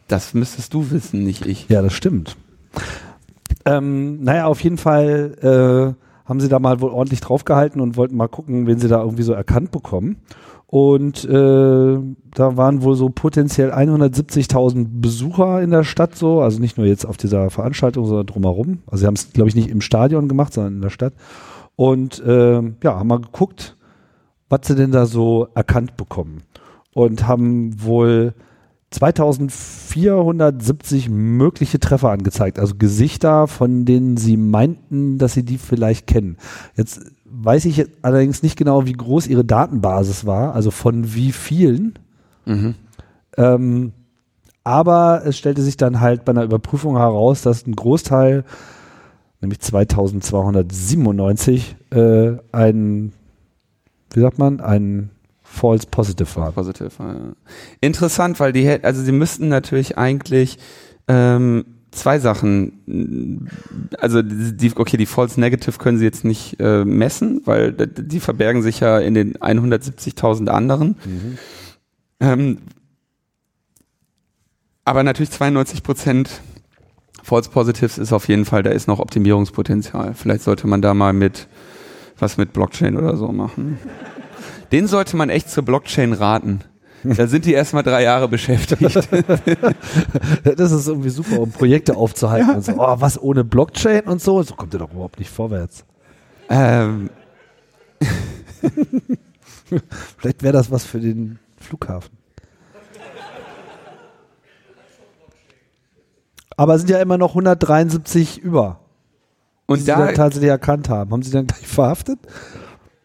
Das müsstest du wissen, nicht ich. Ja, das stimmt. Ähm, naja, auf jeden Fall äh, haben sie da mal wohl ordentlich draufgehalten und wollten mal gucken, wen sie da irgendwie so erkannt bekommen. Und äh, da waren wohl so potenziell 170.000 Besucher in der Stadt so, also nicht nur jetzt auf dieser Veranstaltung, sondern drumherum. Also sie haben es, glaube ich, nicht im Stadion gemacht, sondern in der Stadt. Und äh, ja, haben mal geguckt, was sie denn da so erkannt bekommen. Und haben wohl 2470 mögliche Treffer angezeigt, also Gesichter, von denen sie meinten, dass sie die vielleicht kennen. Jetzt weiß ich allerdings nicht genau, wie groß ihre Datenbasis war, also von wie vielen. Ähm, aber es stellte sich dann halt bei einer Überprüfung heraus, dass ein Großteil, nämlich 2297, äh, ein, wie sagt man, ein False Positive war. Positive. Ja. Interessant, weil die, also sie müssten natürlich eigentlich ähm, zwei Sachen, also die, okay, die False Negative können sie jetzt nicht äh, messen, weil die verbergen sich ja in den 170.000 anderen. Ähm, aber natürlich 92 Prozent False Positives ist auf jeden Fall, da ist noch Optimierungspotenzial. Vielleicht sollte man da mal mit was mit Blockchain oder so machen. Den sollte man echt zur Blockchain raten. Da sind die erstmal drei Jahre beschäftigt. *laughs* Das ist irgendwie super, um Projekte aufzuhalten. Und so, oh, was ohne Blockchain und so? So kommt ihr doch überhaupt nicht vorwärts. ähm, *laughs* Vielleicht wäre das was für den Flughafen. Aber es sind ja immer noch 173 über, die und sie da, dann tatsächlich erkannt haben. Haben sie dann gleich verhaftet?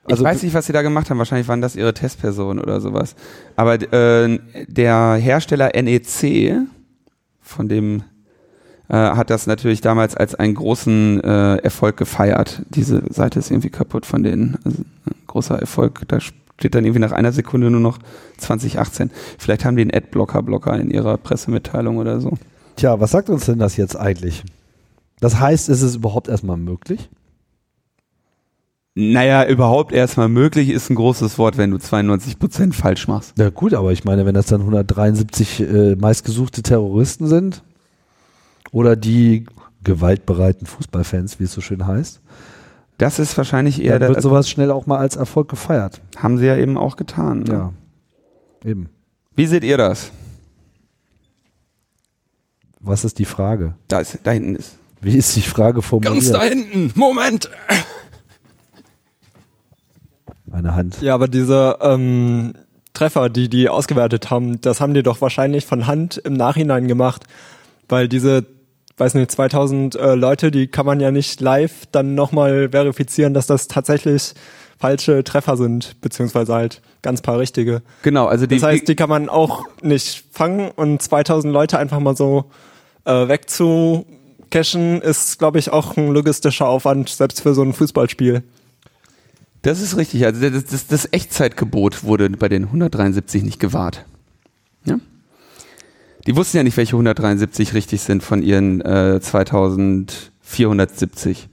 Ich weiß nicht, was sie da gemacht haben. Wahrscheinlich waren das ihre Testpersonen oder sowas. Aber äh, der Hersteller NEC, von dem äh, hat das natürlich damals als einen großen äh, Erfolg gefeiert. Diese Seite ist irgendwie kaputt von denen. Also, ein großer Erfolg. Da steht dann irgendwie nach einer Sekunde nur noch 2018. Vielleicht haben die einen Adblocker-Blocker in ihrer Pressemitteilung oder so. Tja, was sagt uns denn das jetzt eigentlich? Das heißt, ist es überhaupt erstmal möglich? Naja, überhaupt erstmal möglich ist ein großes Wort, wenn du 92% falsch machst. Na gut, aber ich meine, wenn das dann 173 äh, meistgesuchte Terroristen sind oder die gewaltbereiten Fußballfans, wie es so schön heißt, Das ist wahrscheinlich eher, dann der, wird sowas schnell auch mal als Erfolg gefeiert. haben sie ja eben auch getan. Ne? Ja, eben. Wie seht ihr das? Was ist die Frage? Da, ist, da hinten ist. Wie ist die Frage formuliert? Ganz da hinten. Moment. Eine Hand. Ja, aber diese ähm, Treffer, die die ausgewertet haben, das haben die doch wahrscheinlich von Hand im Nachhinein gemacht, weil diese, weiß nicht, 2000 äh, Leute, die kann man ja nicht live dann nochmal verifizieren, dass das tatsächlich falsche Treffer sind, beziehungsweise halt ganz paar richtige. Genau, also die, Das heißt, die kann man auch nicht fangen und 2000 Leute einfach mal so äh, wegzucachen, ist, glaube ich, auch ein logistischer Aufwand, selbst für so ein Fußballspiel. Das ist richtig. Also das, das, das Echtzeitgebot wurde bei den 173 nicht gewahrt. Ja? Die wussten ja nicht, welche 173 richtig sind von ihren äh, 2470.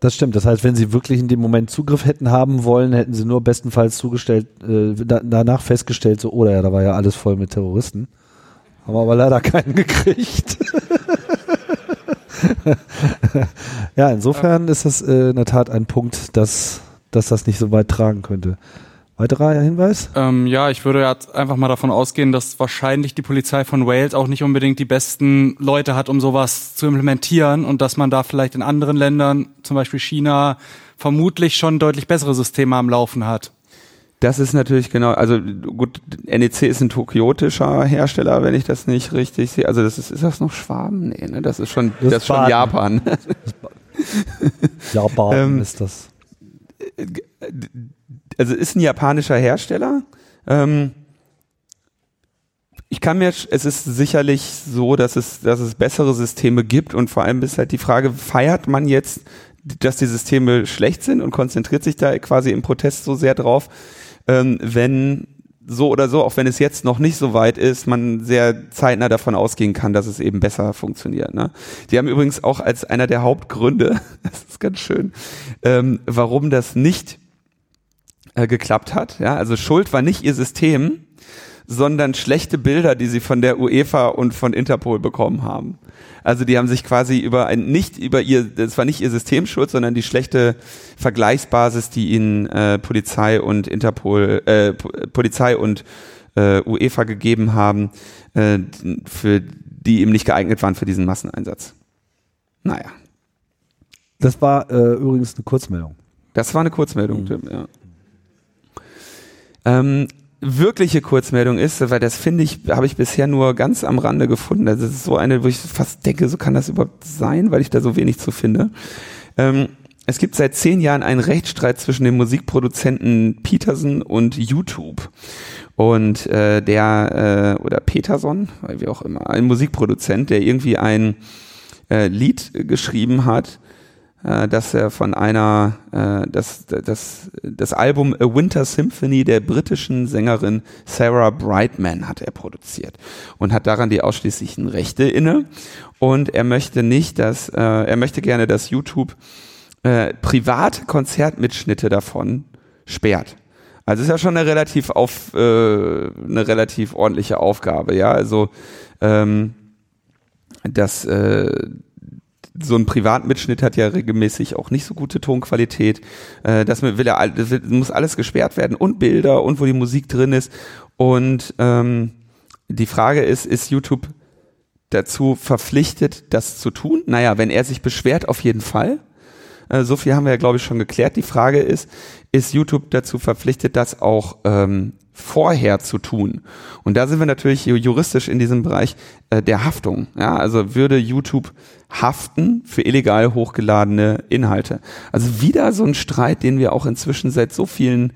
Das stimmt. Das heißt, wenn sie wirklich in dem Moment Zugriff hätten haben wollen, hätten sie nur bestenfalls zugestellt, äh, da, danach festgestellt, so, oder ja, da war ja alles voll mit Terroristen. Haben aber leider keinen gekriegt. *laughs* ja, insofern ist das äh, in der Tat ein Punkt, dass, dass das nicht so weit tragen könnte. Weiterer Hinweis? Ähm, ja, ich würde jetzt einfach mal davon ausgehen, dass wahrscheinlich die Polizei von Wales auch nicht unbedingt die besten Leute hat, um sowas zu implementieren und dass man da vielleicht in anderen Ländern, zum Beispiel China, vermutlich schon deutlich bessere Systeme am Laufen hat. Das ist natürlich genau, also gut, NEC ist ein tokiotischer Hersteller, wenn ich das nicht richtig sehe. Also das ist, ist das noch Schwaben? Nee, ne? Das ist schon, Das das, ist schon. Japan. *laughs* Japan Ähm, ist das. Also ist ein japanischer Hersteller. Ähm, ich kann mir, es ist sicherlich so, dass es, dass es bessere Systeme gibt und vor allem ist halt die Frage, feiert man jetzt, dass die Systeme schlecht sind und konzentriert sich da quasi im Protest so sehr drauf, ähm, wenn so oder so, auch wenn es jetzt noch nicht so weit ist, man sehr zeitnah davon ausgehen kann, dass es eben besser funktioniert. Ne? Die haben übrigens auch als einer der Hauptgründe, *laughs* das ist ganz schön, ähm, warum das nicht äh, geklappt hat. Ja, also Schuld war nicht ihr System, sondern schlechte Bilder, die sie von der UEFA und von Interpol bekommen haben. Also die haben sich quasi über ein nicht über ihr, das war nicht ihr System schuld, sondern die schlechte Vergleichsbasis, die ihnen äh, Polizei und Interpol, äh, Polizei und äh, UEFA gegeben haben, äh, für die eben nicht geeignet waren für diesen Masseneinsatz. Naja, Das war äh, übrigens eine Kurzmeldung. das war eine Kurzmeldung, Tim, ja. Ähm, wirkliche Kurzmeldung ist, weil das finde ich, habe ich bisher nur ganz am Rande gefunden. Das ist so eine, wo ich fast denke, so kann das überhaupt sein, weil ich da so wenig zu finde. Ähm, es gibt seit zehn Jahren einen Rechtsstreit zwischen dem Musikproduzenten Peterson und YouTube. Und äh, der, äh, oder Peterson, wie auch immer, ein Musikproduzent, der irgendwie ein äh, Lied geschrieben hat, dass er von einer, äh, das, das, das Album A Winter Symphony der britischen Sängerin Sarah Brightman hat er produziert und hat daran die ausschließlichen Rechte inne. Und er möchte nicht, dass, äh, er möchte gerne, dass YouTube äh, private Konzertmitschnitte davon sperrt. Also ist ja schon eine relativ auf äh, eine relativ ordentliche Aufgabe, ja. Also ähm, das äh, so ein Privatmitschnitt hat ja regelmäßig auch nicht so gute Tonqualität. Äh, das will er, das muss alles gesperrt werden und Bilder und wo die Musik drin ist. Und ähm, die Frage ist, ist YouTube dazu verpflichtet, das zu tun? Naja, wenn er sich beschwert, auf jeden Fall. Äh, so viel haben wir ja, glaube ich, schon geklärt. Die Frage ist, ist YouTube dazu verpflichtet, das auch ähm, vorher zu tun? Und da sind wir natürlich juristisch in diesem Bereich äh, der Haftung. Ja, also würde YouTube haften für illegal hochgeladene Inhalte. Also wieder so ein Streit, den wir auch inzwischen seit so vielen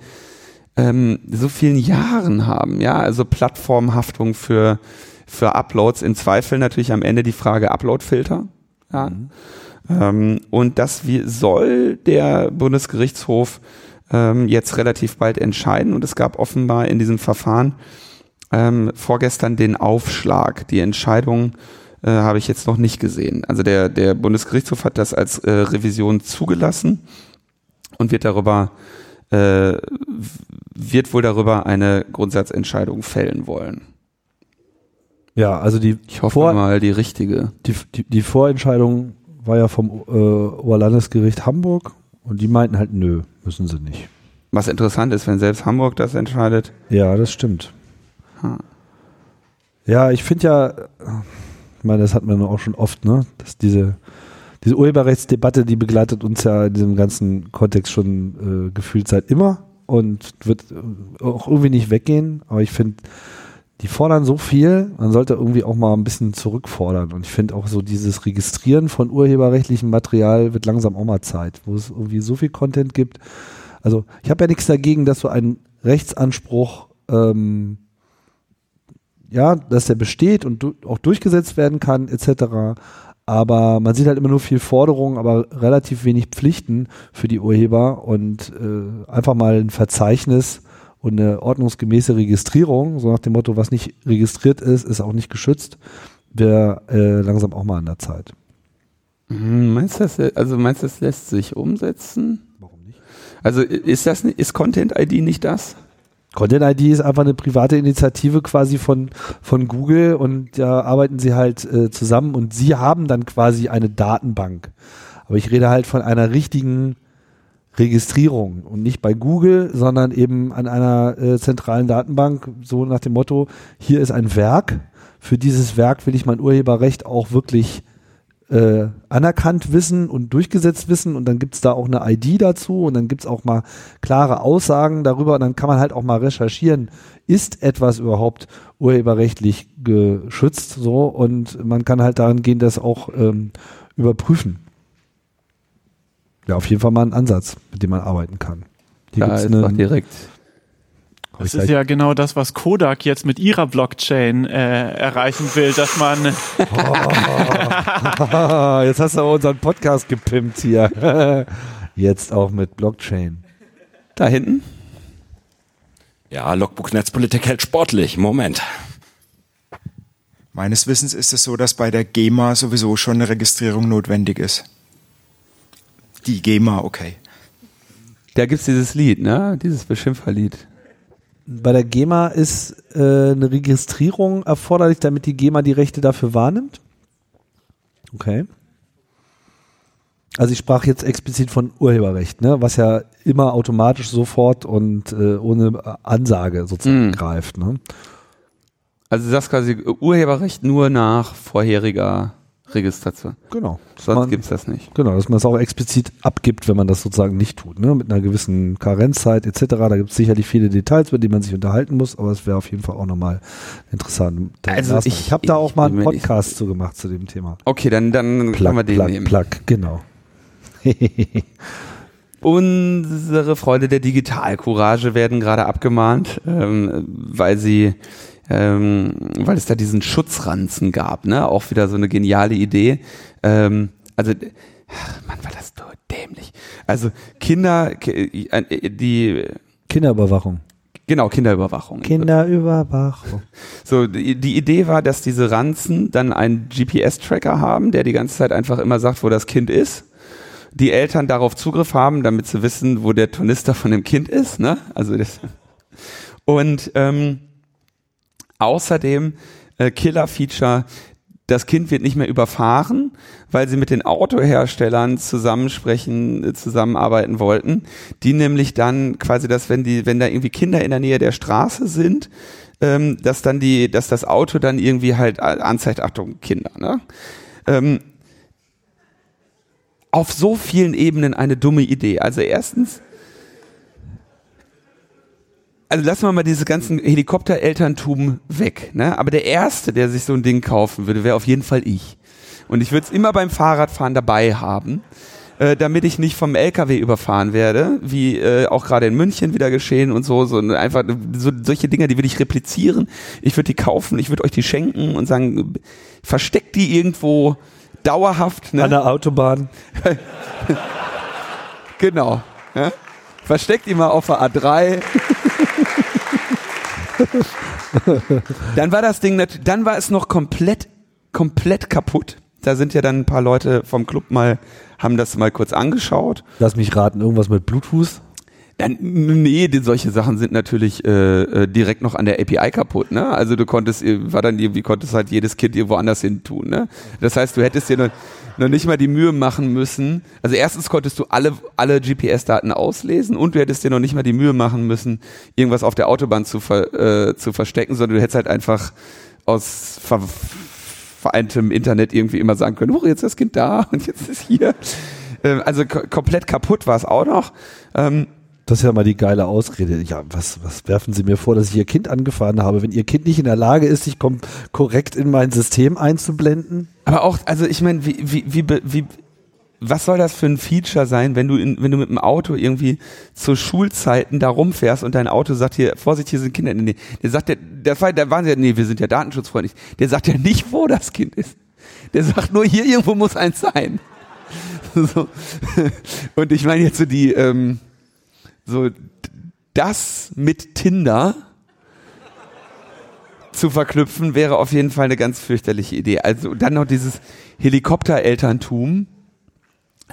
ähm, so vielen Jahren haben. Ja, also Plattformhaftung für für Uploads. In Zweifel natürlich am Ende die Frage Uploadfilter. Ja. Mhm. Ähm, und das wie, soll der Bundesgerichtshof ähm, jetzt relativ bald entscheiden. Und es gab offenbar in diesem Verfahren ähm, vorgestern den Aufschlag. Die Entscheidung äh, habe ich jetzt noch nicht gesehen. Also der, der Bundesgerichtshof hat das als äh, Revision zugelassen und wird darüber äh, wird wohl darüber eine Grundsatzentscheidung fällen wollen. Ja, also die ich hoffe Vor mal die richtige. Die, die, die Vorentscheidung war ja vom äh, Oberlandesgericht Hamburg und die meinten halt, nö, müssen sie nicht. Was interessant ist, wenn selbst Hamburg das entscheidet. Ja, das stimmt. Hm. Ja, ich finde ja, ich meine, das hatten wir auch schon oft, ne, dass diese, diese Urheberrechtsdebatte, die begleitet uns ja in diesem ganzen Kontext schon äh, gefühlt seit immer und wird auch irgendwie nicht weggehen. Aber ich finde, die fordern so viel, man sollte irgendwie auch mal ein bisschen zurückfordern. Und ich finde auch so dieses Registrieren von urheberrechtlichem Material wird langsam auch mal Zeit, wo es irgendwie so viel Content gibt. Also ich habe ja nichts dagegen, dass so ein Rechtsanspruch ähm, ja, dass der besteht und du auch durchgesetzt werden kann, etc. Aber man sieht halt immer nur viel Forderungen, aber relativ wenig Pflichten für die Urheber und äh, einfach mal ein Verzeichnis und eine ordnungsgemäße Registrierung, so nach dem Motto, was nicht registriert ist, ist auch nicht geschützt, wäre äh, langsam auch mal an der Zeit. Mhm, meinst du, das, also meinst du, das lässt sich umsetzen? Warum nicht? Also ist das ist Content ID nicht das? Content ID ist einfach eine private Initiative quasi von, von Google und da arbeiten sie halt äh, zusammen und sie haben dann quasi eine Datenbank. Aber ich rede halt von einer richtigen Registrierung und nicht bei Google, sondern eben an einer äh, zentralen Datenbank, so nach dem Motto, hier ist ein Werk, für dieses Werk will ich mein Urheberrecht auch wirklich äh, anerkannt wissen und durchgesetzt wissen. Und dann gibt's da auch eine ID dazu und dann gibt's auch mal klare Aussagen darüber. Und dann kann man halt auch mal recherchieren, ist etwas überhaupt urheberrechtlich geschützt so? Und man kann halt daran gehen, das auch ähm, überprüfen. Ja, auf jeden Fall mal ein Ansatz, mit dem man arbeiten kann. Hier da ist eine, direkt. Das ist ja genau das, was Kodak jetzt mit ihrer Blockchain äh, erreichen will, dass man. Oh. *laughs* *laughs* jetzt hast du aber unseren Podcast gepimpt hier. *laughs* Jetzt auch mit Blockchain. Da hinten? Ja, Logbuch Netzpolitik hält sportlich. Moment. Meines Wissens ist es so, dass bei der GEMA sowieso schon eine Registrierung notwendig ist. Die GEMA, okay. Da gibt es dieses Lied, ne? Dieses Beschimpferlied. Bei der GEMA ist äh, eine Registrierung erforderlich, damit die GEMA die Rechte dafür wahrnimmt. Okay. Also ich sprach jetzt explizit von Urheberrecht, ne, was ja immer automatisch sofort und äh, ohne Ansage sozusagen mm. greift. Ne? Also du sagst quasi Urheberrecht nur nach vorheriger Registration. Genau. Sonst Man- gibt's das nicht. Genau, dass man es auch explizit abgibt, wenn man das sozusagen nicht tut, ne? mit einer gewissen Karenzzeit etc. Da gibt es sicherlich viele Details, mit denen man sich unterhalten muss, aber es wäre auf jeden Fall auch nochmal interessant. Also ich- ich habe da auch mal einen Podcast zu gemacht zu dem Thema. Okay, dann, dann können wir den plug, nehmen. plug, genau. *laughs* *laughs* Unsere Freunde der Digitalcourage werden gerade abgemahnt, ähm, weil sie, ähm, weil es da diesen Schutzranzen gab, ne? Auch wieder so eine geniale Idee. Ähm, also, ach, Mann, war das so dämlich. Also Kinder, ki- äh, die, Kinderüberwachung. genau Kinderüberwachung. Kinderüberwachung. *laughs* So, die, die Idee war, dass diese Ranzen dann einen GPS-Tracker haben, der die ganze Zeit einfach immer sagt, wo das Kind ist. Die Eltern darauf Zugriff haben, damit sie wissen, wo der Tornister von dem Kind ist. Ne? Also das und ähm, außerdem äh, Killer-Feature, das Kind wird nicht mehr überfahren, weil sie mit den Autoherstellern zusammensprechen, äh, zusammenarbeiten wollten, die nämlich dann quasi, dass wenn die, wenn da irgendwie Kinder in der Nähe der Straße sind, ähm, dass dann die, dass das Auto dann irgendwie halt äh, anzeigt, Achtung, Kinder, ne? Ähm, auf so vielen Ebenen eine dumme Idee. Also erstens, also lassen wir mal diese ganzen Helikopterelterntum weg, ne? Aber der erste, der sich so ein Ding kaufen würde, wäre auf jeden Fall ich. Und ich würde es immer beim Fahrradfahren dabei haben, äh, damit ich nicht vom LKW überfahren werde, wie äh, auch gerade in München wieder geschehen und so, so einfach so solche Dinge, die würde ich replizieren. Ich würde die kaufen, ich würde euch die schenken und sagen, versteckt die irgendwo dauerhaft, ne? An der Autobahn. *laughs* Genau. Ja? Versteckt ihn mal auf der A3. *laughs* dann war das Ding, dann war es noch komplett, komplett kaputt. Da sind ja dann ein paar Leute vom Club mal, haben das mal kurz angeschaut. Lass mich raten, irgendwas mit Bluetooth. Dann, nee, solche Sachen sind natürlich äh, äh, direkt noch an der API kaputt, ne? Also du konntest, äh, war dann irgendwie, konntest halt jedes Kind irgendwo anders hin tun, ne? Das heißt, du hättest dir noch, noch nicht mal die Mühe machen müssen. Also erstens konntest du alle, alle GPS-Daten auslesen und du hättest dir noch nicht mal die Mühe machen müssen, irgendwas auf der Autobahn zu, ver, äh, zu verstecken, sondern du hättest halt einfach aus ver, vereintem Internet irgendwie immer sagen können, oh, jetzt ist das Kind da *laughs* und jetzt ist hier. Ähm, also ko komplett kaputt war es auch noch. Ähm, Das ist ja mal die geile Ausrede. Ja, was, was werfen Sie mir vor, dass ich Ihr Kind angefahren habe, wenn Ihr Kind nicht in der Lage ist, sich korrekt in mein System einzublenden? Aber auch, also ich meine, wie, wie, wie, wie, was soll das für ein Feature sein, wenn du in, wenn du mit dem Auto irgendwie zu Schulzeiten da rumfährst und dein Auto sagt hier, Vorsicht, hier sind Kinder in der Nähe. Der sagt ja, das war, da waren sie ja, nee, wir sind ja datenschutzfreundlich. Der sagt ja nicht, wo das Kind ist. Der sagt nur, hier irgendwo muss eins sein. *laughs* So. Und ich meine jetzt so die, ähm, so das mit Tinder zu verknüpfen, wäre auf jeden Fall eine ganz fürchterliche Idee. Also dann noch dieses Helikopterelterntum.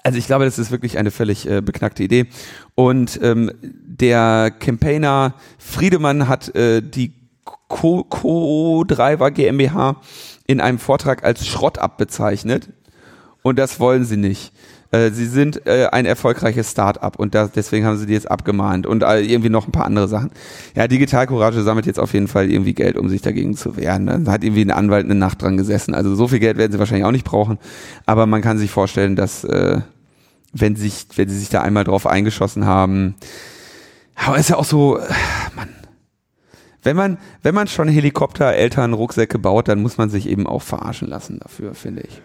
Also ich glaube, das ist wirklich eine völlig äh, beknackte Idee. Und ähm, der Campaigner Friedemann hat äh, die Co- Co-Driver GmbH in einem Vortrag als Schrott bezeichnet. Und das wollen sie nicht. Äh, sie sind äh, ein erfolgreiches Start-up und da, deswegen haben sie die jetzt abgemahnt und äh, irgendwie noch ein paar andere Sachen. Ja, Digital Courage sammelt jetzt auf jeden Fall irgendwie Geld, um sich dagegen zu wehren. Da hat irgendwie ein Anwalt eine Nacht dran gesessen. Also so viel Geld werden sie wahrscheinlich auch nicht brauchen. Aber man kann sich vorstellen, dass äh, wenn sich, wenn sie sich da einmal drauf eingeschossen haben, aber ist ja auch so, äh, Mann. Wenn man, wenn man schon Helikopter, Eltern, Rucksäcke baut, dann muss man sich eben auch verarschen lassen dafür, finde ich.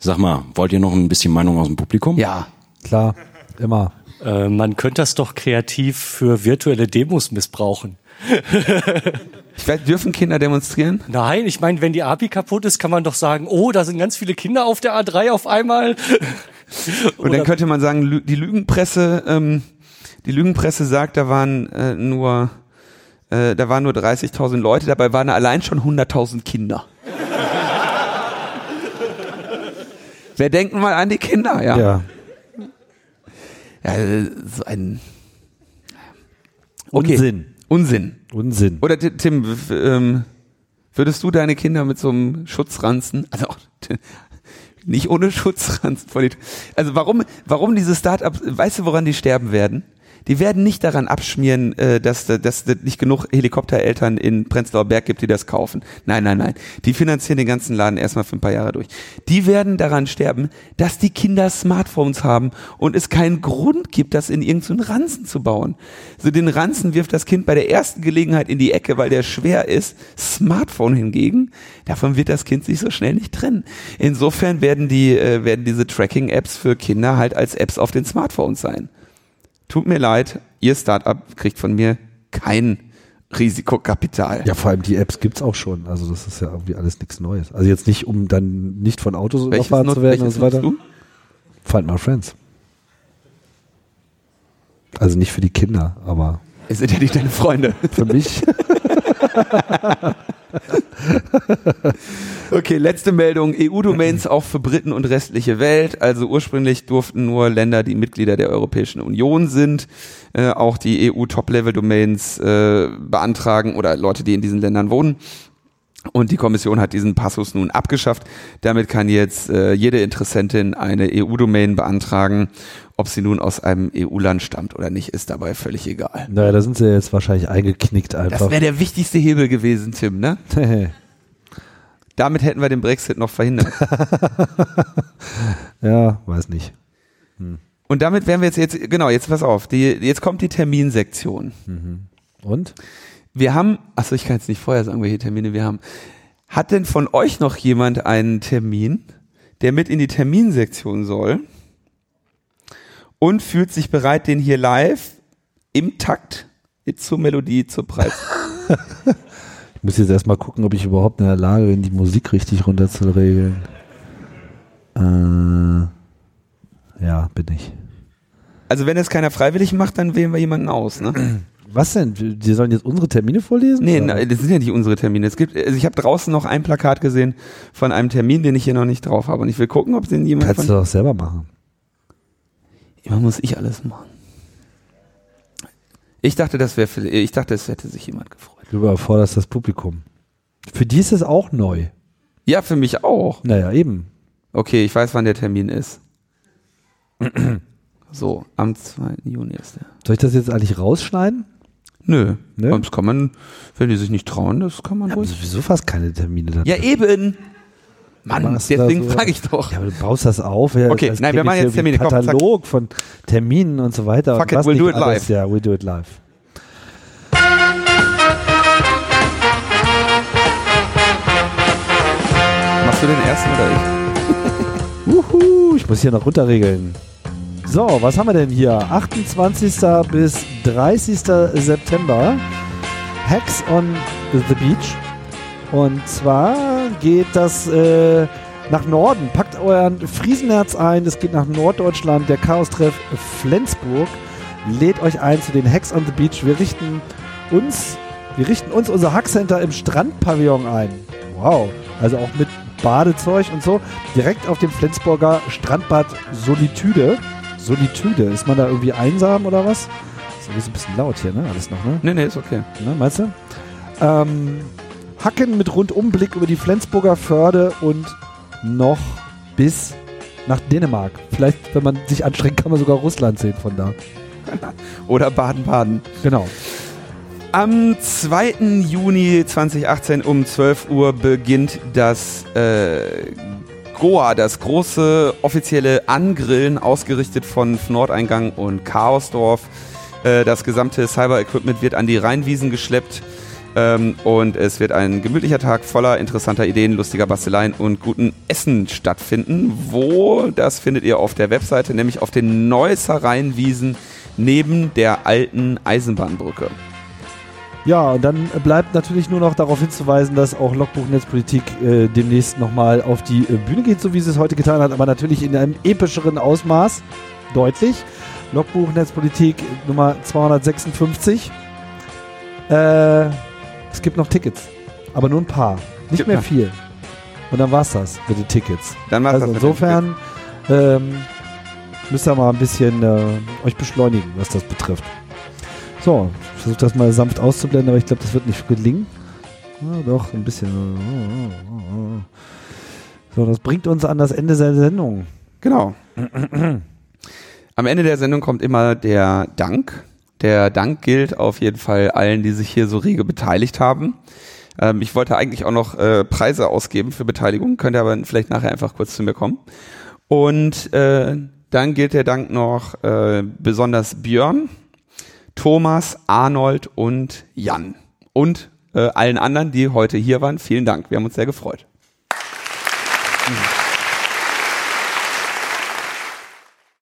Sag mal, wollt ihr noch ein bisschen Meinung aus dem Publikum? Ja. Klar, immer. Äh, man könnte das doch kreativ für virtuelle Demos missbrauchen. Ich weiß, dürfen Kinder demonstrieren? Nein, ich meine, wenn die API kaputt ist, kann man doch sagen, oh, da sind ganz viele Kinder auf der A3 auf einmal. *laughs* Und dann könnte man sagen, Lü- die Lügenpresse, ähm, die Lügenpresse sagt, da waren äh, nur, äh, da waren nur 30.000 Leute, dabei waren allein schon 100.000 Kinder. Wir denken mal an die Kinder, ja. Ja. Ja, äh, so ein Okay. Unsinn. Unsinn. Unsinn. Oder Ti- Tim, ähm, würdest du deine Kinder mit so einem Schutzranzen, also nicht ohne Schutzranzen vor die, also warum, warum diese Startups, weißt du, woran die sterben werden? Die werden nicht daran abschmieren, äh, dass es nicht genug Helikoptereltern in Prenzlauer Berg gibt, die das kaufen. Nein, nein, nein. Die finanzieren den ganzen Laden erstmal für ein paar Jahre durch. Die werden daran sterben, dass die Kinder Smartphones haben und es keinen Grund gibt, das in irgendeinen Ranzen zu bauen. So den Ranzen wirft das Kind bei der ersten Gelegenheit in die Ecke, weil der schwer ist. Smartphone hingegen, davon wird das Kind sich so schnell nicht trennen. Insofern werden die äh, werden diese Tracking-Apps für Kinder halt als Apps auf den Smartphones sein. Tut mir leid, ihr Startup kriegt von mir kein Risikokapital. Ja, vor allem die Apps gibt's auch schon. Also das ist ja irgendwie alles nichts Neues. Also jetzt nicht, um dann nicht von Autos überfahren zu werden und so weiter. nutzt Find My Friends. Also nicht für die Kinder, aber Es sind ja nicht deine Freunde. für mich. *laughs* Okay, letzte Meldung. EU-Domains auch für Briten und restliche Welt. Also ursprünglich durften nur Länder, die Mitglieder der Europäischen Union sind, äh, auch die EU-Top-Level-Domains äh, beantragen oder Leute, die in diesen Ländern wohnen. Und die Kommission hat diesen Passus nun abgeschafft. Damit kann jetzt äh, jede Interessentin eine EU-Domain beantragen. Ob sie nun aus einem EU-Land stammt oder nicht, ist dabei völlig egal. naja, da sind sie jetzt wahrscheinlich eingeknickt Das einfach. wäre der wichtigste Hebel gewesen, Tim, ne? *laughs* Damit hätten wir den Brexit noch verhindert. *laughs* ja, weiß nicht. Und damit wären wir jetzt, jetzt genau, jetzt pass auf, die, jetzt kommt die Terminsektion. Und? Wir haben, achso, ich kann jetzt nicht vorher sagen, welche Termine wir haben. Hat denn von euch noch jemand einen Termin, der mit in die Terminsektion soll und fühlt sich bereit, den hier live im Takt zur Melodie zu preisen? *laughs* Ich muss jetzt erstmal gucken, ob ich überhaupt in der Lage bin, die Musik richtig runterzuregeln. Äh, ja, bin ich. Also wenn es keiner freiwillig macht, dann wählen wir jemanden aus, ne? *clears throat* Was denn? Die sollen jetzt unsere Termine vorlesen? Nee, nein, das sind ja nicht unsere Termine. Es gibt, also ich habe draußen noch ein Plakat gesehen von einem Termin, den ich hier noch nicht drauf habe. Und ich will gucken, ob den jemand Kannst du doch selber machen. Immer muss ich alles machen. Ich dachte, das wäre, ich dachte, es hätte sich jemand gefreut. Du überforderst das Publikum. Für die ist es auch neu. Ja, für mich auch. Naja, eben. Okay, ich weiß, wann der Termin ist. *clears throat* So, am 2. Juni ist der. Soll ich das jetzt eigentlich rausschneiden? Nö. Nö? Das kann man, wenn die sich nicht trauen, das kann man habe ruhig. sowieso fast keine Termine da. Ja, eben. Mann, deswegen so- frage ich doch. Ja, aber du baust das auf. Ja, Okay, nein, wir machen jetzt Termine. ein Komm. Katalog von Terminen und so weiter. Fuck it, we'll do it live. Ja, we'll do it live. Machst du den ersten oder ich? *laughs* Uhu, ich muss hier noch runterregeln. So, was haben wir denn hier? 28. bis 30. September. Hacks on the Beach. Und zwar geht das äh, nach Norden. Packt euren Friesenherz ein. Es geht nach Norddeutschland. Der Chaos-Treff Flensburg lädt euch ein zu den Hacks on the Beach. Wir richten uns, wir richten uns unser Hackcenter im Strandpavillon ein. Wow. Also auch mit Badezeug und so. Direkt auf dem Flensburger Strandbad Solitude. Solitude. Ist man da irgendwie einsam oder was? Ist irgendwie so ein bisschen laut hier, ne? Alles noch, ne? Nee, nee, ist okay. Ne, meinst du? Ähm, Hacken mit Rundumblick über die Flensburger Förde und noch bis nach Dänemark. Vielleicht, wenn man sich anstrengt, kann man sogar Russland sehen von da. *laughs* Oder Baden-Baden. Genau. Am 2. Juni 2018 um 12 Uhr beginnt das äh, Goa, das große offizielle Angrillen, ausgerichtet von Nordeingang und Chaosdorf. Äh, das gesamte Cyber-Equipment wird an die Rheinwiesen geschleppt. Ähm, und es wird ein gemütlicher Tag voller interessanter Ideen, lustiger Basteleien und guten Essen stattfinden. Wo, das findet ihr auf der Webseite, nämlich auf den Neusser Rheinwiesen neben der alten Eisenbahnbrücke. Ja, und dann bleibt natürlich nur noch darauf hinzuweisen, dass auch Logbuch Netzpolitik äh, demnächst nochmal auf die äh, Bühne geht, so wie sie es heute getan hat, aber natürlich in einem epischeren Ausmaß. Deutlich. Logbuch Netzpolitik Nummer 256. Äh, es gibt noch Tickets, aber nur ein paar. Nicht mehr viel. Und dann war's das mit den Tickets. Dann war's Also das insofern ähm, müsst ihr mal ein bisschen äh, euch beschleunigen, was das betrifft. So, ich versuche das mal sanft auszublenden, aber ich glaube, das wird nicht gelingen. Ja, doch, ein bisschen. So, das bringt uns an das Ende der Sendung. Genau. Am Ende der Sendung kommt immer der Dank. Der Dank gilt auf jeden Fall allen, die sich hier so rege beteiligt haben. Ähm, ich wollte eigentlich auch noch äh, Preise ausgeben für Beteiligung, könnt ihr aber vielleicht nachher einfach kurz zu mir kommen. Und äh, dann gilt der Dank noch äh, besonders Björn, Thomas, Arnold und Jan. Und äh, allen anderen, die heute hier waren. Vielen Dank. Wir haben uns sehr gefreut. Mhm.